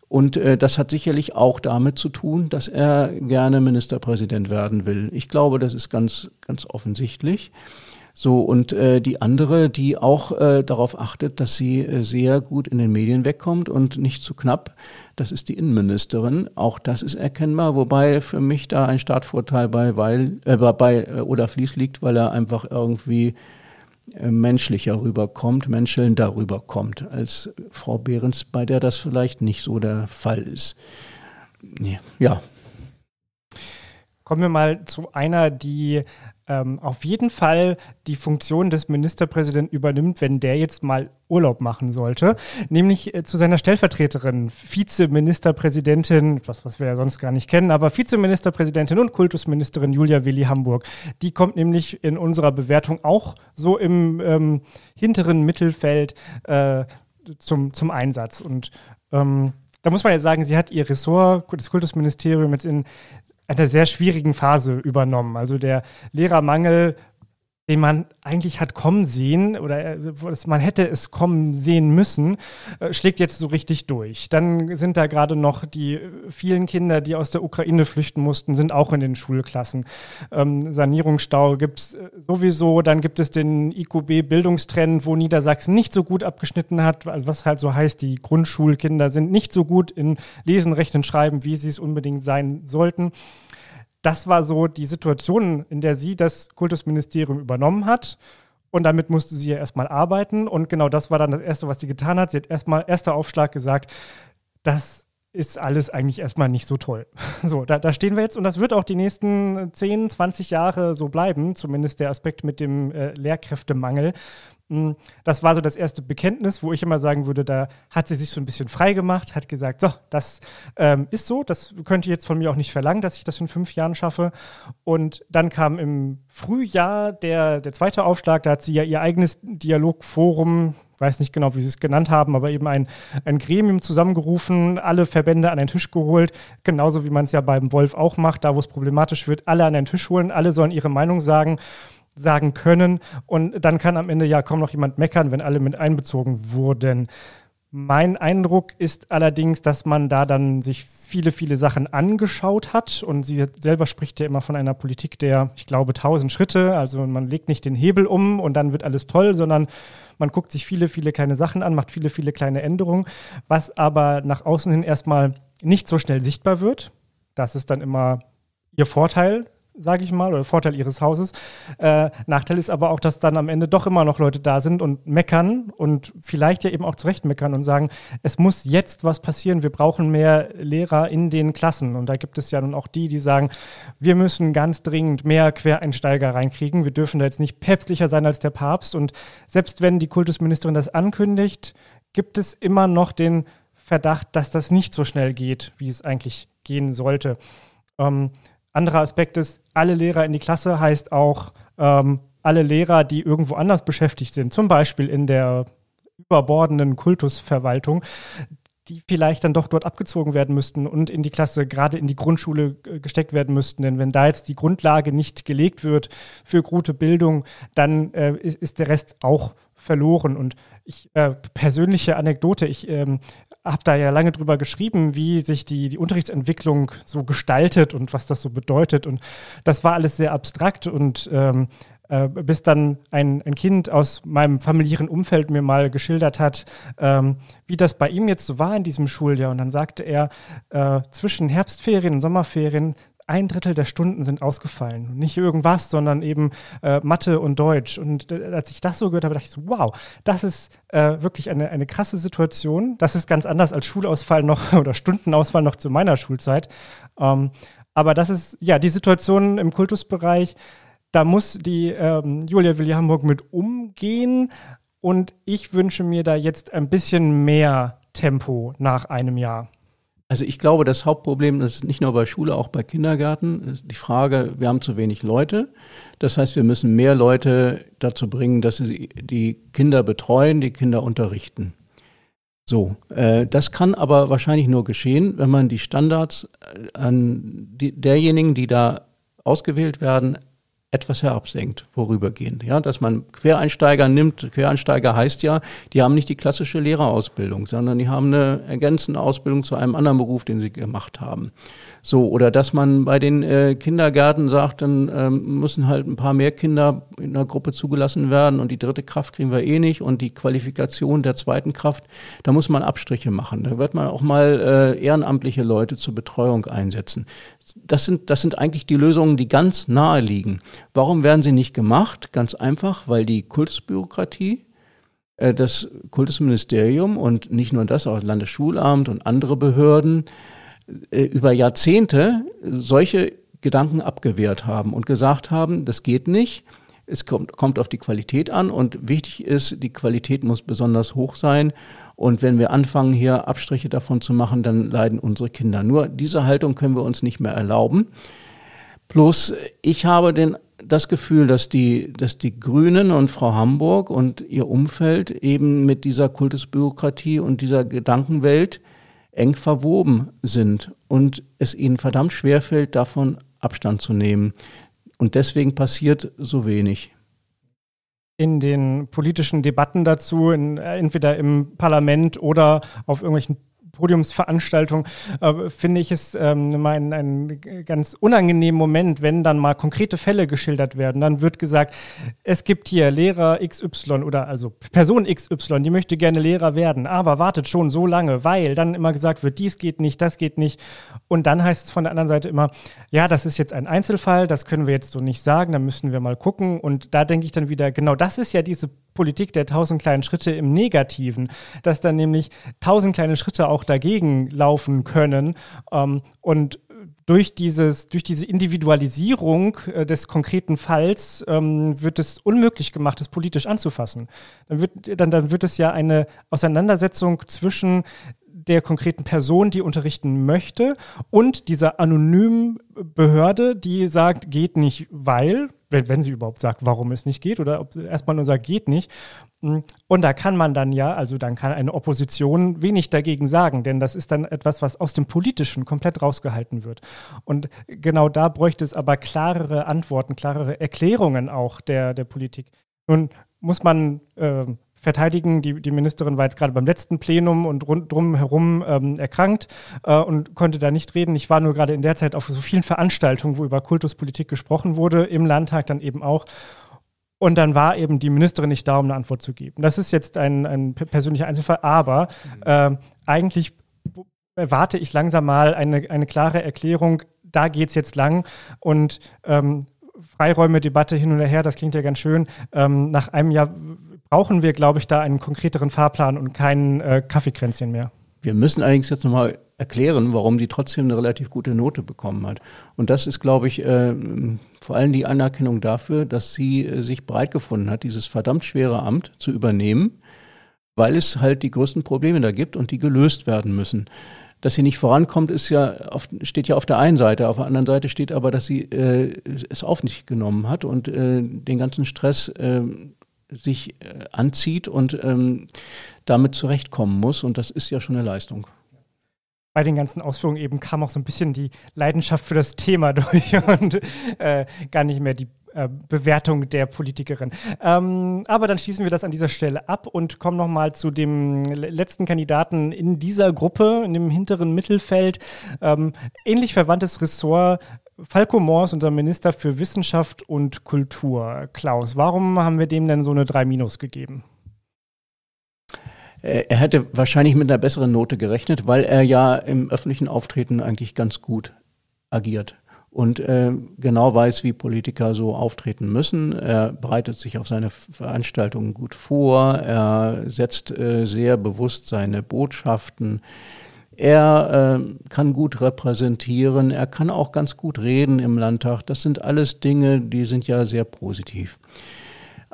Und äh, das hat sicherlich auch damit zu tun, dass er gerne Ministerpräsident werden will. Ich glaube, das ist ganz, ganz offensichtlich. So, und äh, die andere, die auch äh, darauf achtet, dass sie äh, sehr gut in den Medien wegkommt und nicht zu knapp, das ist die Innenministerin. Auch das ist erkennbar, wobei für mich da ein Startvorteil bei, weil, äh, bei äh, Olaf Lies liegt, weil er einfach irgendwie äh, menschlicher rüberkommt, menschelnder rüberkommt als Frau Behrens, bei der das vielleicht nicht so der Fall ist. Ja. Kommen wir mal zu einer, die ähm, auf jeden Fall die Funktion des Ministerpräsidenten übernimmt, wenn der jetzt mal Urlaub machen sollte, nämlich äh, zu seiner Stellvertreterin, Vizeministerpräsidentin, was, was wir ja sonst gar nicht kennen, aber Vizeministerpräsidentin und Kultusministerin Julia Willi Hamburg. Die kommt nämlich in unserer Bewertung auch so im ähm, hinteren Mittelfeld äh, zum, zum Einsatz. Und ähm, da muss man ja sagen, sie hat ihr Ressort, das Kultusministerium, jetzt in einer sehr schwierigen Phase übernommen. Also der Lehrermangel den man eigentlich hat kommen sehen oder äh, man hätte es kommen sehen müssen, äh, schlägt jetzt so richtig durch. Dann sind da gerade noch die vielen Kinder, die aus der Ukraine flüchten mussten, sind auch in den Schulklassen. Ähm, Sanierungsstau gibt es äh, sowieso. Dann gibt es den IQB-Bildungstrend, wo Niedersachsen nicht so gut abgeschnitten hat, was halt so heißt, die Grundschulkinder sind nicht so gut in Lesen, Rechnen, Schreiben, wie sie es unbedingt sein sollten das war so die Situation, in der sie das Kultusministerium übernommen hat. Und damit musste sie ja erstmal arbeiten. Und genau das war dann das Erste, was sie getan hat. Sie hat erstmal, erster Aufschlag gesagt, das ist alles eigentlich erstmal nicht so toll. So, da, da stehen wir jetzt und das wird auch die nächsten 10, 20 Jahre so bleiben, zumindest der Aspekt mit dem äh, Lehrkräftemangel. Hm, das war so das erste Bekenntnis, wo ich immer sagen würde, da hat sie sich so ein bisschen frei gemacht, hat gesagt, so, das ähm, ist so, das könnte jetzt von mir auch nicht verlangen, dass ich das in fünf Jahren schaffe. Und dann kam im Frühjahr der, der zweite Aufschlag, da hat sie ja ihr eigenes Dialogforum, weiß nicht genau, wie sie es genannt haben, aber eben ein, ein Gremium zusammengerufen, alle Verbände an den Tisch geholt, genauso wie man es ja beim Wolf auch macht, da wo es problematisch wird, alle an den Tisch holen, alle sollen ihre Meinung sagen sagen können. Und dann kann am Ende ja kaum noch jemand meckern, wenn alle mit einbezogen wurden. Mein Eindruck ist allerdings, dass man da dann sich viele, viele Sachen angeschaut hat. Und sie selber spricht ja immer von einer Politik der, ich glaube, tausend Schritte. Also man legt nicht den Hebel um und dann wird alles toll, sondern man guckt sich viele, viele kleine Sachen an, macht viele, viele kleine Änderungen, was aber nach außen hin erstmal nicht so schnell sichtbar wird. Das ist dann immer ihr Vorteil, sage ich mal, oder Vorteil ihres Hauses. Äh, Nachteil ist aber auch, dass dann am Ende doch immer noch Leute da sind und meckern und vielleicht ja eben auch zurecht meckern und sagen, es muss jetzt was passieren, wir brauchen mehr Lehrer in den Klassen. Und da gibt es ja nun auch die, die sagen, wir müssen ganz dringend mehr Quereinsteiger reinkriegen, wir dürfen da jetzt nicht päpstlicher sein als der Papst. Und selbst wenn die Kultusministerin das ankündigt, gibt es immer noch den Verdacht, dass das nicht so schnell geht, wie es eigentlich gehen sollte. Ähm, anderer Aspekt ist, alle Lehrer in die Klasse heißt auch ähm, alle Lehrer, die irgendwo anders beschäftigt sind, zum Beispiel in der überbordenden Kultusverwaltung, die vielleicht dann doch dort abgezogen werden müssten und in die Klasse, gerade in die Grundschule äh, gesteckt werden müssten. Denn wenn da jetzt die Grundlage nicht gelegt wird für gute Bildung, dann äh, ist, ist, der Rest auch verloren. Und ich, äh, persönliche Anekdote, ich ähm, habe da ja lange drüber geschrieben, wie sich die, die Unterrichtsentwicklung so gestaltet und was das so bedeutet. Und das war alles sehr abstrakt und ähm, äh, bis dann ein, ein Kind aus meinem familiären Umfeld mir mal geschildert hat, ähm, wie das bei ihm jetzt so war in diesem Schuljahr. Und dann sagte er, äh, zwischen Herbstferien und Sommerferien ein Drittel der Stunden sind ausgefallen. Nicht irgendwas, sondern eben äh, Mathe und Deutsch. Und äh, als ich das so gehört habe, dachte ich so, wow, das ist äh, wirklich eine, eine krasse Situation. Das ist ganz anders als Schulausfall noch oder Stundenausfall noch zu meiner Schulzeit. Ähm, aber das ist ja die Situation im Kultusbereich. Da muss die ähm, Julia Willi Hamburg mit umgehen. Und ich wünsche mir da jetzt ein bisschen mehr Tempo nach einem Jahr. Also ich glaube, das Hauptproblem ist nicht nur bei Schule, auch bei Kindergärten, ist die Frage, wir haben zu wenig Leute. Das heißt, wir müssen mehr Leute dazu bringen, dass sie die Kinder betreuen, die Kinder unterrichten. So, äh, das kann aber wahrscheinlich nur geschehen, wenn man die Standards äh, an die, derjenigen, die da ausgewählt werden, etwas herabsenkt, vorübergehend. Ja, dass man Quereinsteiger nimmt. Quereinsteiger heißt ja, die haben nicht die klassische Lehrerausbildung, sondern die haben eine ergänzende Ausbildung zu einem anderen Beruf, den sie gemacht haben. So, oder dass man bei den äh, Kindergärten sagt, dann ähm, müssen halt ein paar mehr Kinder in einer Gruppe zugelassen werden und die dritte Kraft kriegen wir eh nicht und die Qualifikation der zweiten Kraft, da muss man Abstriche machen. Da wird man auch mal äh, ehrenamtliche Leute zur Betreuung einsetzen. Das sind, das sind eigentlich die Lösungen, die ganz nahe liegen. Warum werden sie nicht gemacht? Ganz einfach, weil die Kultusbürokratie äh, das Kultusministerium und nicht nur das, auch das Landesschulamt und andere Behörden äh, über Jahrzehnte solche Gedanken abgewehrt haben und gesagt haben, das geht nicht. Es kommt, kommt auf die Qualität an und wichtig ist, die Qualität muss besonders hoch sein. Und wenn wir anfangen, hier Abstriche davon zu machen, dann leiden unsere Kinder. Nur diese Haltung können wir uns nicht mehr erlauben. Plus, ich habe den, das Gefühl, dass die, dass die Grünen und Frau Hamburg und ihr Umfeld eben mit dieser Kultusbürokratie und dieser Gedankenwelt eng verwoben sind und es ihnen verdammt schwerfällt, davon Abstand zu nehmen. Und deswegen passiert so wenig in den politischen Debatten dazu, in, entweder im Parlament oder auf irgendwelchen Podiumsveranstaltung, äh, finde ich es ähm, immer ein, ein ganz unangenehmen Moment, wenn dann mal konkrete Fälle geschildert werden. Dann wird gesagt, es gibt hier Lehrer XY oder also Person XY, die möchte gerne Lehrer werden, aber wartet schon so lange, weil dann immer gesagt wird, dies geht nicht, das geht nicht. Und dann heißt es von der anderen Seite immer, ja, das ist jetzt ein Einzelfall, das können wir jetzt so nicht sagen, da müssen wir mal gucken. Und da denke ich dann wieder, genau das ist ja diese Politik der tausend kleinen Schritte im Negativen, dass dann nämlich tausend kleine Schritte auch dagegen laufen können ähm, und durch, dieses, durch diese Individualisierung äh, des konkreten Falls ähm, wird es unmöglich gemacht, es politisch anzufassen. Dann wird, dann, dann wird es ja eine Auseinandersetzung zwischen der konkreten Person, die unterrichten möchte und dieser anonymen Behörde, die sagt, geht nicht, weil, wenn, wenn sie überhaupt sagt, warum es nicht geht, oder ob erstmal nur sagt, geht nicht. Und da kann man dann ja, also dann kann eine Opposition wenig dagegen sagen, denn das ist dann etwas, was aus dem Politischen komplett rausgehalten wird. Und genau da bräuchte es aber klarere Antworten, klarere Erklärungen auch der, der Politik. Nun muss man äh, verteidigen. Die, die Ministerin war jetzt gerade beim letzten Plenum und rund drumherum ähm, erkrankt äh, und konnte da nicht reden. Ich war nur gerade in der Zeit auf so vielen Veranstaltungen, wo über Kultuspolitik gesprochen wurde, im Landtag dann eben auch. Und dann war eben die Ministerin nicht da, um eine Antwort zu geben. Das ist jetzt ein, ein persönlicher Einzelfall, aber äh, eigentlich erwarte ich langsam mal eine, eine klare Erklärung, da geht es jetzt lang und ähm, Freiräume, Debatte hin und her, das klingt ja ganz schön. Ähm, nach einem Jahr brauchen wir, glaube ich, da einen konkreteren Fahrplan und kein äh, Kaffeekränzchen mehr. Wir müssen allerdings jetzt nochmal erklären, warum die trotzdem eine relativ gute Note bekommen hat. Und das ist, glaube ich, äh, vor allem die Anerkennung dafür, dass sie äh, sich bereit gefunden hat, dieses verdammt schwere Amt zu übernehmen, weil es halt die größten Probleme da gibt und die gelöst werden müssen. Dass sie nicht vorankommt, ist ja auf, steht ja auf der einen Seite. Auf der anderen Seite steht aber, dass sie äh, es auf sich genommen hat und äh, den ganzen Stress äh, sich äh, anzieht und ähm, damit zurechtkommen muss. Und das ist ja schon eine Leistung. Bei den ganzen Ausführungen eben kam auch so ein bisschen die Leidenschaft für das Thema durch und äh, gar nicht mehr die äh, Bewertung der Politikerin. Ähm, aber dann schließen wir das an dieser Stelle ab und kommen nochmal zu dem letzten Kandidaten in dieser Gruppe, in dem hinteren Mittelfeld. Ähm, ähnlich verwandtes Ressort Falco Moors, unser Minister für Wissenschaft und Kultur. Klaus, warum haben wir dem denn so eine 3 Minus gegeben? Äh, er hätte wahrscheinlich mit einer besseren Note gerechnet, weil er ja im öffentlichen Auftreten eigentlich ganz gut agiert und äh, genau weiß, wie Politiker so auftreten müssen. Er bereitet sich auf seine Veranstaltungen gut vor, er setzt äh, sehr bewusst seine Botschaften er äh, kann gut repräsentieren, er kann auch ganz gut reden im Landtag. Das sind alles Dinge, die sind ja sehr positiv.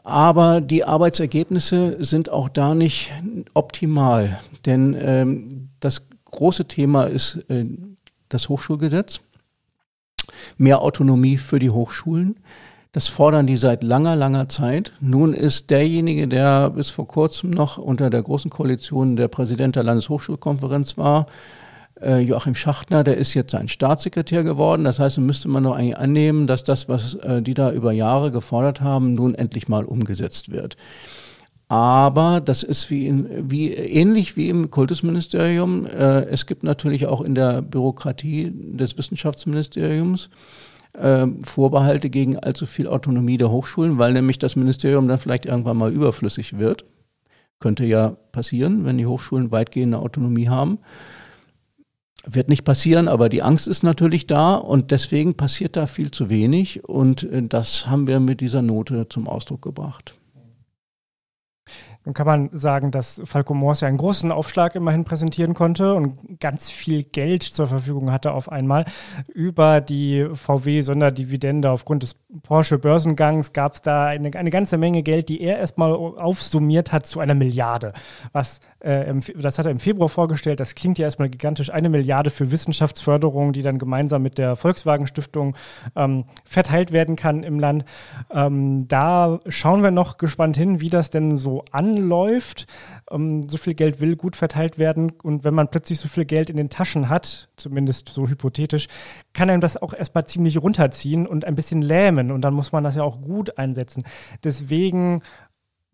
Aber die Arbeitsergebnisse sind auch da nicht optimal, denn ähm, das große Thema ist äh, das Hochschulgesetz, mehr Autonomie für die Hochschulen. Das fordern die seit langer, langer Zeit. Nun ist derjenige, der bis vor kurzem noch unter der Großen Koalition der Präsident der Landeshochschulkonferenz war, äh, Joachim Schachtner, der ist jetzt sein Staatssekretär geworden. Das heißt, müsste man doch eigentlich annehmen, dass das, was äh, die da über Jahre gefordert haben, nun endlich mal umgesetzt wird. Aber das ist wie, in, wie ähnlich wie im Kultusministerium. Äh, es gibt natürlich auch in der Bürokratie des Wissenschaftsministeriums äh, Vorbehalte gegen allzu viel Autonomie der Hochschulen, weil nämlich das Ministerium dann vielleicht irgendwann mal überflüssig wird. Könnte ja passieren, wenn die Hochschulen weitgehende Autonomie haben. Wird nicht passieren, aber die Angst ist natürlich da und deswegen passiert da viel zu wenig und äh, das haben wir mit dieser Note zum Ausdruck gebracht. Dann kann man sagen, dass Falco Morse ja einen großen Aufschlag immerhin präsentieren konnte und ganz viel Geld zur Verfügung hatte auf einmal. Über die VW-Sonderdividende aufgrund des Porsche-Börsengangs gab es da eine, eine ganze Menge Geld, die er erstmal aufsummiert hat zu einer Milliarde. Was, äh, im, das hat er im Februar vorgestellt. Das klingt ja erstmal gigantisch. Eine Milliarde für Wissenschaftsförderung, die dann gemeinsam mit der Volkswagen Stiftung ähm, verteilt werden kann im Land. Ähm, da schauen wir noch gespannt hin, wie das denn so anläuft. Ähm, so viel Geld will gut verteilt werden. Und wenn man plötzlich so viel Geld in den Taschen hat, zumindest so hypothetisch, kann einem das auch erstmal ziemlich runterziehen und ein bisschen lähmen. Und dann muss man das ja auch gut einsetzen. Deswegen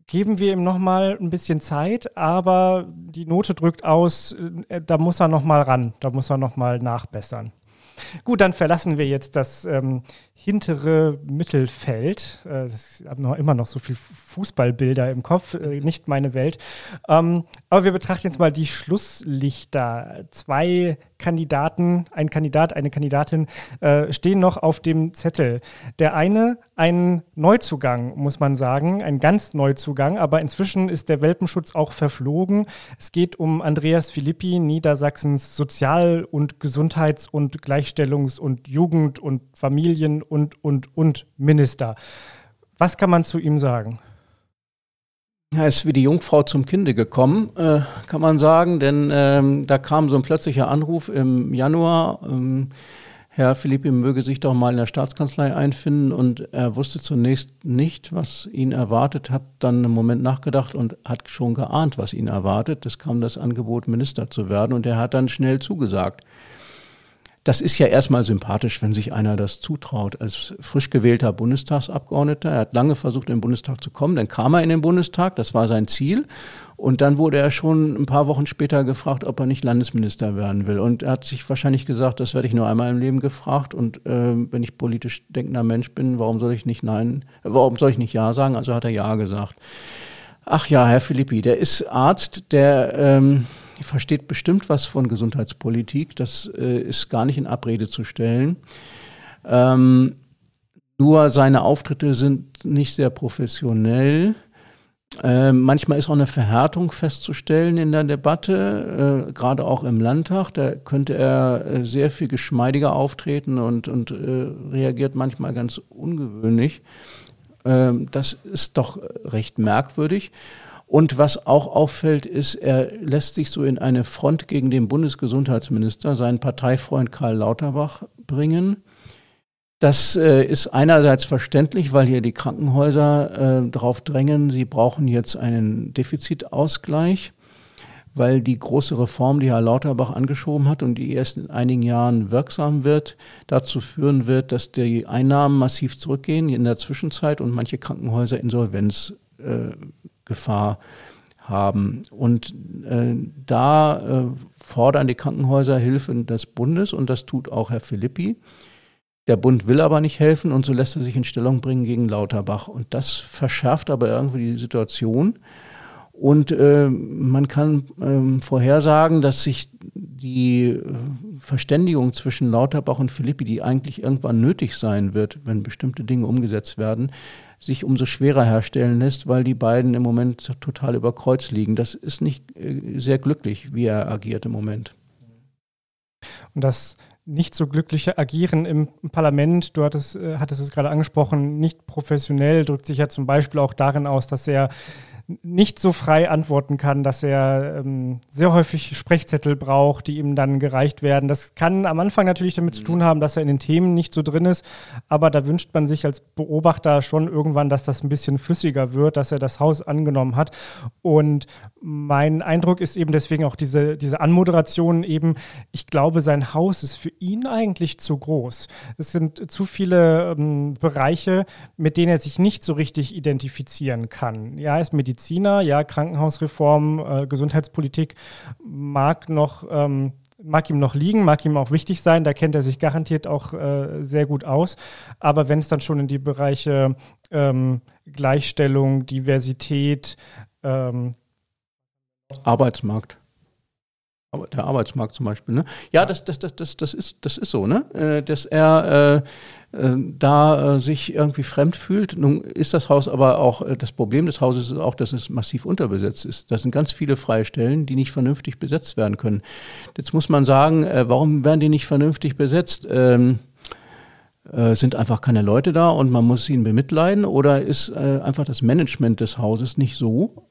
geben wir ihm nochmal ein bisschen Zeit, aber die Note drückt aus, äh, da muss er nochmal ran, da muss er nochmal nachbessern. Gut, dann verlassen wir jetzt das ähm, hintere Mittelfeld. Äh, ich habe noch immer noch so viel Fußballbilder im Kopf, äh, nicht meine Welt. Ähm, aber wir betrachten jetzt mal die Schlusslichter. Zwei Kandidaten, ein Kandidat, eine Kandidatin äh, stehen noch auf dem Zettel. Der eine ein Neuzugang, muss man sagen, ein ganz Neuzugang, aber inzwischen ist der Welpenschutz auch verflogen. Es geht um Andreas Philippi, Niedersachsens Sozial- und Gesundheits- und Gleichstellungs- und Jugend- und Familien- und, und, und Minister. Was kann man zu ihm sagen? Er ist wie die Jungfrau zum Kinde gekommen, äh, kann man sagen, denn ähm, da kam so ein plötzlicher Anruf im Januar. Ähm, Herr Philippi möge sich doch mal in der Staatskanzlei einfinden und er wusste zunächst nicht, was ihn erwartet, hat dann einen Moment nachgedacht und hat schon geahnt, was ihn erwartet. Es kam das Angebot, Minister zu werden und er hat dann schnell zugesagt. Das ist ja erstmal sympathisch, wenn sich einer das zutraut. Als frisch gewählter Bundestagsabgeordneter, er hat lange versucht, in den Bundestag zu kommen, dann kam er in den Bundestag, das war sein Ziel. Und dann wurde er schon ein paar Wochen später gefragt, ob er nicht Landesminister werden will. Und er hat sich wahrscheinlich gesagt, das werde ich nur einmal im Leben gefragt. Und äh, wenn ich politisch denkender Mensch bin, warum soll ich nicht Nein, warum soll ich nicht Ja sagen? Also hat er Ja gesagt. Ach ja, Herr Philippi, der ist Arzt, der ähm, versteht bestimmt was von Gesundheitspolitik. Das äh, ist gar nicht in Abrede zu stellen. Ähm, nur seine Auftritte sind nicht sehr professionell. Äh, manchmal ist auch eine Verhärtung festzustellen in der Debatte, äh, gerade auch im Landtag. Da könnte er äh, sehr viel geschmeidiger auftreten und, und äh, reagiert manchmal ganz ungewöhnlich. Ähm, das ist doch recht merkwürdig. Und was auch auffällt, ist, er lässt sich so in eine Front gegen den Bundesgesundheitsminister, seinen Parteifreund Karl Lauterbach, bringen. Das äh, ist einerseits verständlich, weil hier die Krankenhäuser äh, darauf drängen, sie brauchen jetzt einen Defizitausgleich, weil die große Reform, die Herr Lauterbach angeschoben hat und die erst in einigen Jahren wirksam wird, dazu führen wird, dass die Einnahmen massiv zurückgehen in der Zwischenzeit und manche Krankenhäuser Insolvenz äh, Gefahr haben. Und äh, da äh, fordern die Krankenhäuser Hilfe des Bundes und das tut auch Herr Philippi. Der Bund will aber nicht helfen und so lässt er sich in Stellung bringen gegen Lauterbach. Und das verschärft aber irgendwie die Situation. Und äh, man kann ähm, vorhersagen, dass sich die äh, Verständigung zwischen Lauterbach und Philippi, die eigentlich irgendwann nötig sein wird, wenn bestimmte Dinge umgesetzt werden, sich umso schwerer herstellen lässt, weil die beiden im Moment total über Kreuz liegen. Das ist nicht äh, sehr glücklich, wie er agiert im Moment. Und das nicht so glückliche Agieren im Parlament, du hattest, äh, hattest es gerade angesprochen, nicht professionell, drückt sich ja zum Beispiel auch darin aus, dass er nicht so frei antworten kann, dass er ähm, sehr häufig Sprechzettel braucht, die ihm dann gereicht werden. Das kann am Anfang natürlich damit zu tun mhm. haben, dass er in den Themen nicht so drin ist, aber da wünscht man sich als Beobachter schon irgendwann, dass das ein bisschen flüssiger wird, dass er das Haus angenommen hat. Und mein Eindruck ist eben deswegen auch diese, diese Anmoderation eben, ich glaube, sein Haus ist für ihn eigentlich zu groß. Es sind zu viele ähm, Bereiche, mit denen er sich nicht so richtig identifizieren kann. Ja, er ist Medizin Mediziner, ja, Krankenhausreform, äh, Gesundheitspolitik mag noch, ähm, mag ihm noch liegen, mag ihm auch wichtig sein, da kennt er sich garantiert auch äh, sehr gut aus. Aber wenn es dann schon in die Bereiche ähm, Gleichstellung, Diversität, ähm, Arbeitsmarkt. Der Arbeitsmarkt zum Beispiel. Ne? Ja, das, das, das, das, das, ist, das ist so, ne? Äh, dass er äh, äh, da äh, sich irgendwie fremd fühlt. Nun ist das Haus aber auch, äh, das Problem des Hauses ist auch, dass es massiv unterbesetzt ist. Das sind ganz viele freie Stellen, die nicht vernünftig besetzt werden können. Jetzt muss man sagen, warum werden die nicht vernünftig besetzt? Ähm, äh, sind einfach keine Leute da und man muss ihn bemitleiden oder ist einfach das Management des Hauses nicht so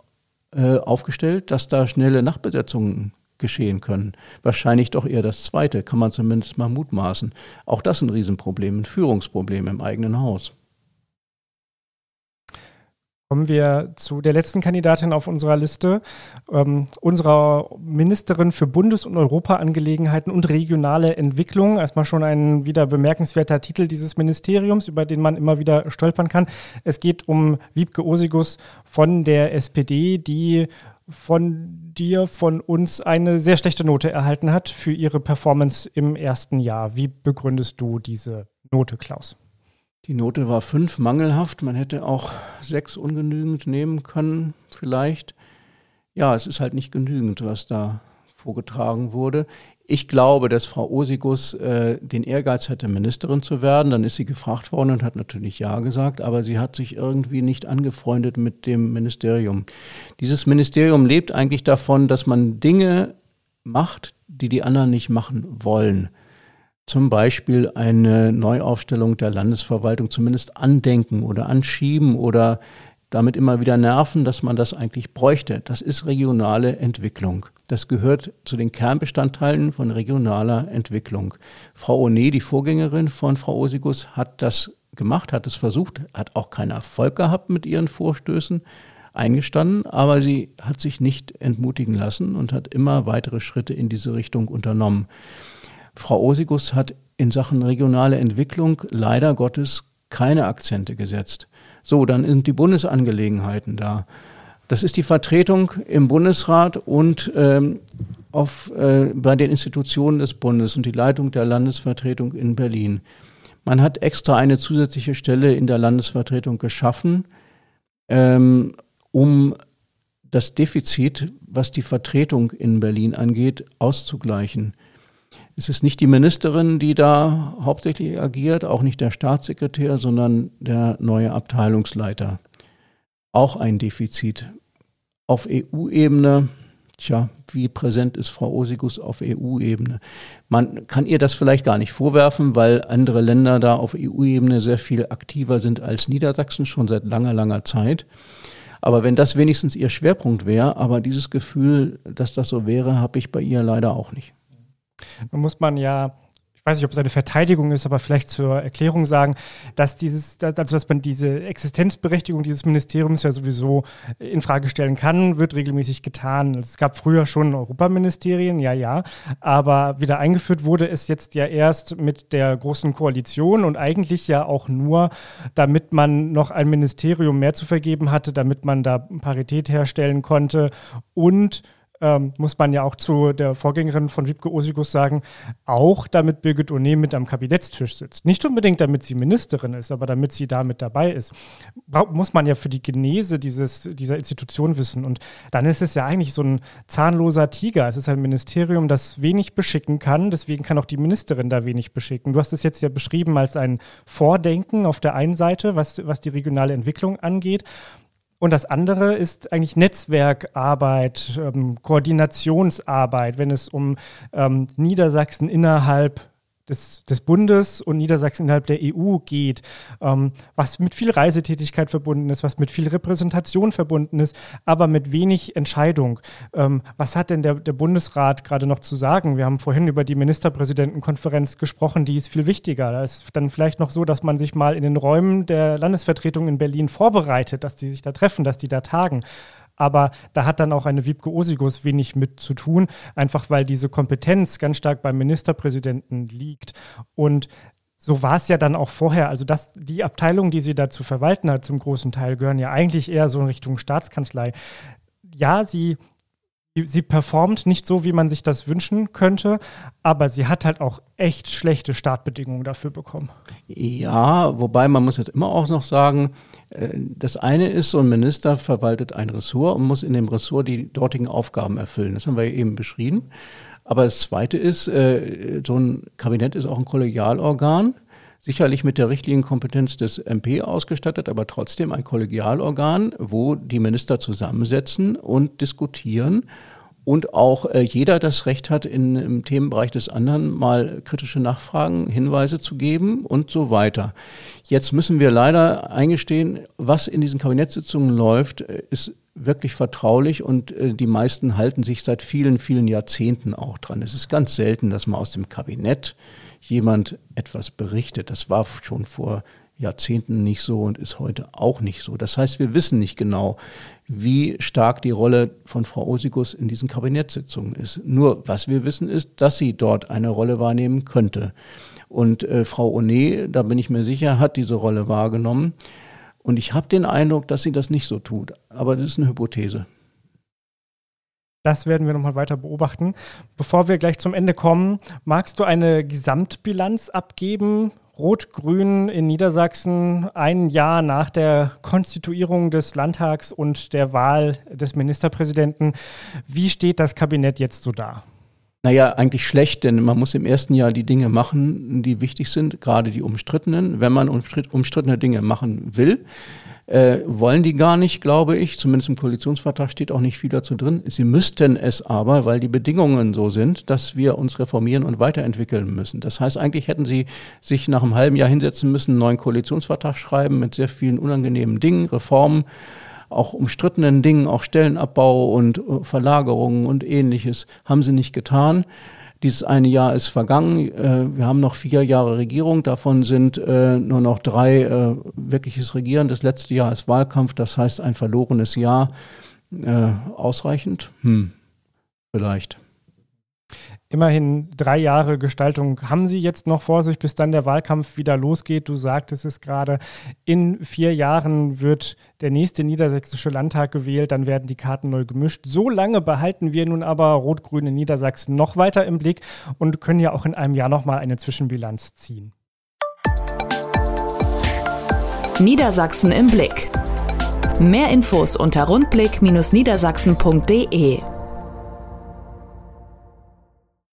aufgestellt, dass da schnelle Nachbesetzungen geschehen können. Wahrscheinlich doch eher das Zweite, kann man zumindest mal mutmaßen. Auch das ein Riesenproblem, ein Führungsproblem im eigenen Haus. Kommen wir zu der letzten Kandidatin auf unserer Liste, ähm, unserer Ministerin für Bundes- und Europaangelegenheiten und regionale Entwicklung. Erstmal schon ein wieder bemerkenswerter Titel dieses Ministeriums, über den man immer wieder stolpern kann. Es geht um Wiebke Osigus von der SPD, die von dir, von uns eine sehr schlechte Note erhalten hat für ihre Performance im ersten Jahr. Wie begründest du diese Note, Klaus? Die Note war fünf mangelhaft. Man hätte auch sechs ungenügend nehmen können, vielleicht. Ja, es ist halt nicht genügend, was da vorgetragen wurde. Ich glaube, dass Frau Osigus äh, den Ehrgeiz hatte, Ministerin zu werden. Dann ist sie gefragt worden und hat natürlich Ja gesagt, aber sie hat sich irgendwie nicht angefreundet mit dem Ministerium. Dieses Ministerium lebt eigentlich davon, dass man Dinge macht, die die anderen nicht machen wollen. Zum Beispiel eine Neuaufstellung der Landesverwaltung zumindest andenken oder anschieben oder damit immer wieder nerven, dass man das eigentlich bräuchte. Das ist regionale Entwicklung. Das gehört zu den Kernbestandteilen von regionaler Entwicklung. Frau One, die Vorgängerin von Frau Osigus, hat das gemacht, hat es versucht, hat auch keinen Erfolg gehabt mit ihren Vorstößen, eingestanden, aber sie hat sich nicht entmutigen lassen und hat immer weitere Schritte in diese Richtung unternommen. Frau Osigus hat in Sachen regionale Entwicklung leider Gottes keine Akzente gesetzt. So, dann sind die Bundesangelegenheiten da. Das ist die Vertretung im Bundesrat und ähm, auf, äh, bei den Institutionen des Bundes und die Leitung der Landesvertretung in Berlin. Man hat extra eine zusätzliche Stelle in der Landesvertretung geschaffen, ähm, um das Defizit, was die Vertretung in Berlin angeht, auszugleichen. Es ist nicht die Ministerin, die da hauptsächlich agiert, auch nicht der Staatssekretär, sondern der neue Abteilungsleiter. Auch ein Defizit. Auf EU-Ebene, tja, wie präsent ist Frau Osigus auf EU-Ebene? Man kann ihr das vielleicht gar nicht vorwerfen, weil andere Länder da auf EU-Ebene sehr viel aktiver sind als Niedersachsen schon seit langer, langer Zeit. Aber wenn das wenigstens ihr Schwerpunkt wäre, aber dieses Gefühl, dass das so wäre, habe ich bei ihr leider auch nicht. Nun muss man ja ich weiß nicht, ob es eine Verteidigung ist, aber vielleicht zur Erklärung sagen, dass dieses, also dass man diese Existenzberechtigung dieses Ministeriums ja sowieso in Frage stellen kann, wird regelmäßig getan. Es gab früher schon Europaministerien, ja, ja, aber wieder eingeführt wurde es jetzt ja erst mit der großen Koalition und eigentlich ja auch nur, damit man noch ein Ministerium mehr zu vergeben hatte, damit man da Parität herstellen konnte und ähm, muss man ja auch zu der Vorgängerin von Wiebke Osigus sagen, auch damit Birgit O'Neill mit am Kabinettstisch sitzt. Nicht unbedingt, damit sie Ministerin ist, aber damit sie da mit dabei ist, muss man ja für die Genese dieses, dieser Institution wissen. Und dann ist es ja eigentlich so ein zahnloser Tiger. Es ist ein Ministerium, das wenig beschicken kann. Deswegen kann auch die Ministerin da wenig beschicken. Du hast es jetzt ja beschrieben als ein Vordenken auf der einen Seite, was, was die regionale Entwicklung angeht. Und das andere ist eigentlich Netzwerkarbeit, ähm, Koordinationsarbeit, wenn es um ähm, Niedersachsen innerhalb des, des Bundes und Niedersachsen innerhalb der EU geht, ähm, was mit viel Reisetätigkeit verbunden ist, was mit viel Repräsentation verbunden ist, aber mit wenig Entscheidung. Ähm, was hat denn der, der Bundesrat gerade noch zu sagen? Wir haben vorhin über die Ministerpräsidentenkonferenz gesprochen, die ist viel wichtiger. Da ist dann vielleicht noch so, dass man sich mal in den Räumen der Landesvertretung in Berlin vorbereitet, dass die sich da treffen, dass die da tagen aber da hat dann auch eine Wiebke Osigus wenig mit zu tun, einfach weil diese Kompetenz ganz stark beim Ministerpräsidenten liegt. Und so war es ja dann auch vorher. Also dass die Abteilungen, die sie da zu verwalten hat, zum großen Teil gehören ja eigentlich eher so in Richtung Staatskanzlei. Ja, sie sie performt nicht so, wie man sich das wünschen könnte, aber sie hat halt auch echt schlechte Startbedingungen dafür bekommen. Ja, wobei man muss jetzt immer auch noch sagen, das eine ist, so ein Minister verwaltet ein Ressort und muss in dem Ressort die dortigen Aufgaben erfüllen. Das haben wir eben beschrieben. Aber das Zweite ist, äh, so ein Kabinett ist auch ein Kollegialorgan sicherlich mit der richtigen Kompetenz des MP ausgestattet, aber trotzdem ein Kollegialorgan, wo die Minister zusammensetzen und diskutieren und auch äh, jeder das Recht hat, in, im Themenbereich des anderen mal kritische Nachfragen, Hinweise zu geben und so weiter. Jetzt müssen wir leider eingestehen, was in diesen Kabinettssitzungen läuft, äh, ist wirklich vertraulich und äh, die meisten halten sich seit vielen, vielen Jahrzehnten auch dran. Es ist ganz selten, dass man aus dem Kabinett jemand etwas berichtet. Das war schon vor Jahrzehnten nicht so und ist heute auch nicht so. Das heißt, wir wissen nicht genau, wie stark die Rolle von Frau Osigus in diesen Kabinettssitzungen ist. Nur was wir wissen ist, dass sie dort eine Rolle wahrnehmen könnte. Und äh, Frau One, da bin ich mir sicher, hat diese Rolle wahrgenommen. Und ich habe den Eindruck, dass sie das nicht so tut. Aber das ist eine Hypothese. Das werden wir nochmal weiter beobachten. Bevor wir gleich zum Ende kommen, magst du eine Gesamtbilanz abgeben? Rot-Grün in Niedersachsen ein Jahr nach der Konstituierung des Landtags und der Wahl des Ministerpräsidenten. Wie steht das Kabinett jetzt so da? Naja, eigentlich schlecht, denn man muss im ersten Jahr die Dinge machen, die wichtig sind, gerade die umstrittenen. Wenn man umstrittene Dinge machen will, äh, wollen die gar nicht, glaube ich. Zumindest im Koalitionsvertrag steht auch nicht viel dazu drin. Sie müssten es aber, weil die Bedingungen so sind, dass wir uns reformieren und weiterentwickeln müssen. Das heißt, eigentlich hätten sie sich nach einem halben Jahr hinsetzen müssen, einen neuen Koalitionsvertrag schreiben mit sehr vielen unangenehmen Dingen, Reformen auch umstrittenen Dingen, auch Stellenabbau und äh, Verlagerungen und ähnliches, haben sie nicht getan. Dieses eine Jahr ist vergangen. Äh, wir haben noch vier Jahre Regierung. Davon sind äh, nur noch drei äh, wirkliches Regieren. Das letzte Jahr ist Wahlkampf. Das heißt ein verlorenes Jahr. Ausreichend? Hm, vielleicht. Immerhin drei Jahre Gestaltung haben Sie jetzt noch vor sich, bis dann der Wahlkampf wieder losgeht. Du sagtest es gerade, in vier Jahren wird der nächste niedersächsische Landtag gewählt, dann werden die Karten neu gemischt. So lange behalten wir nun aber Rot-Grün in Niedersachsen noch weiter im Blick und können ja auch in einem Jahr nochmal eine Zwischenbilanz ziehen. Niedersachsen im Blick. Mehr Infos unter rundblick-niedersachsen.de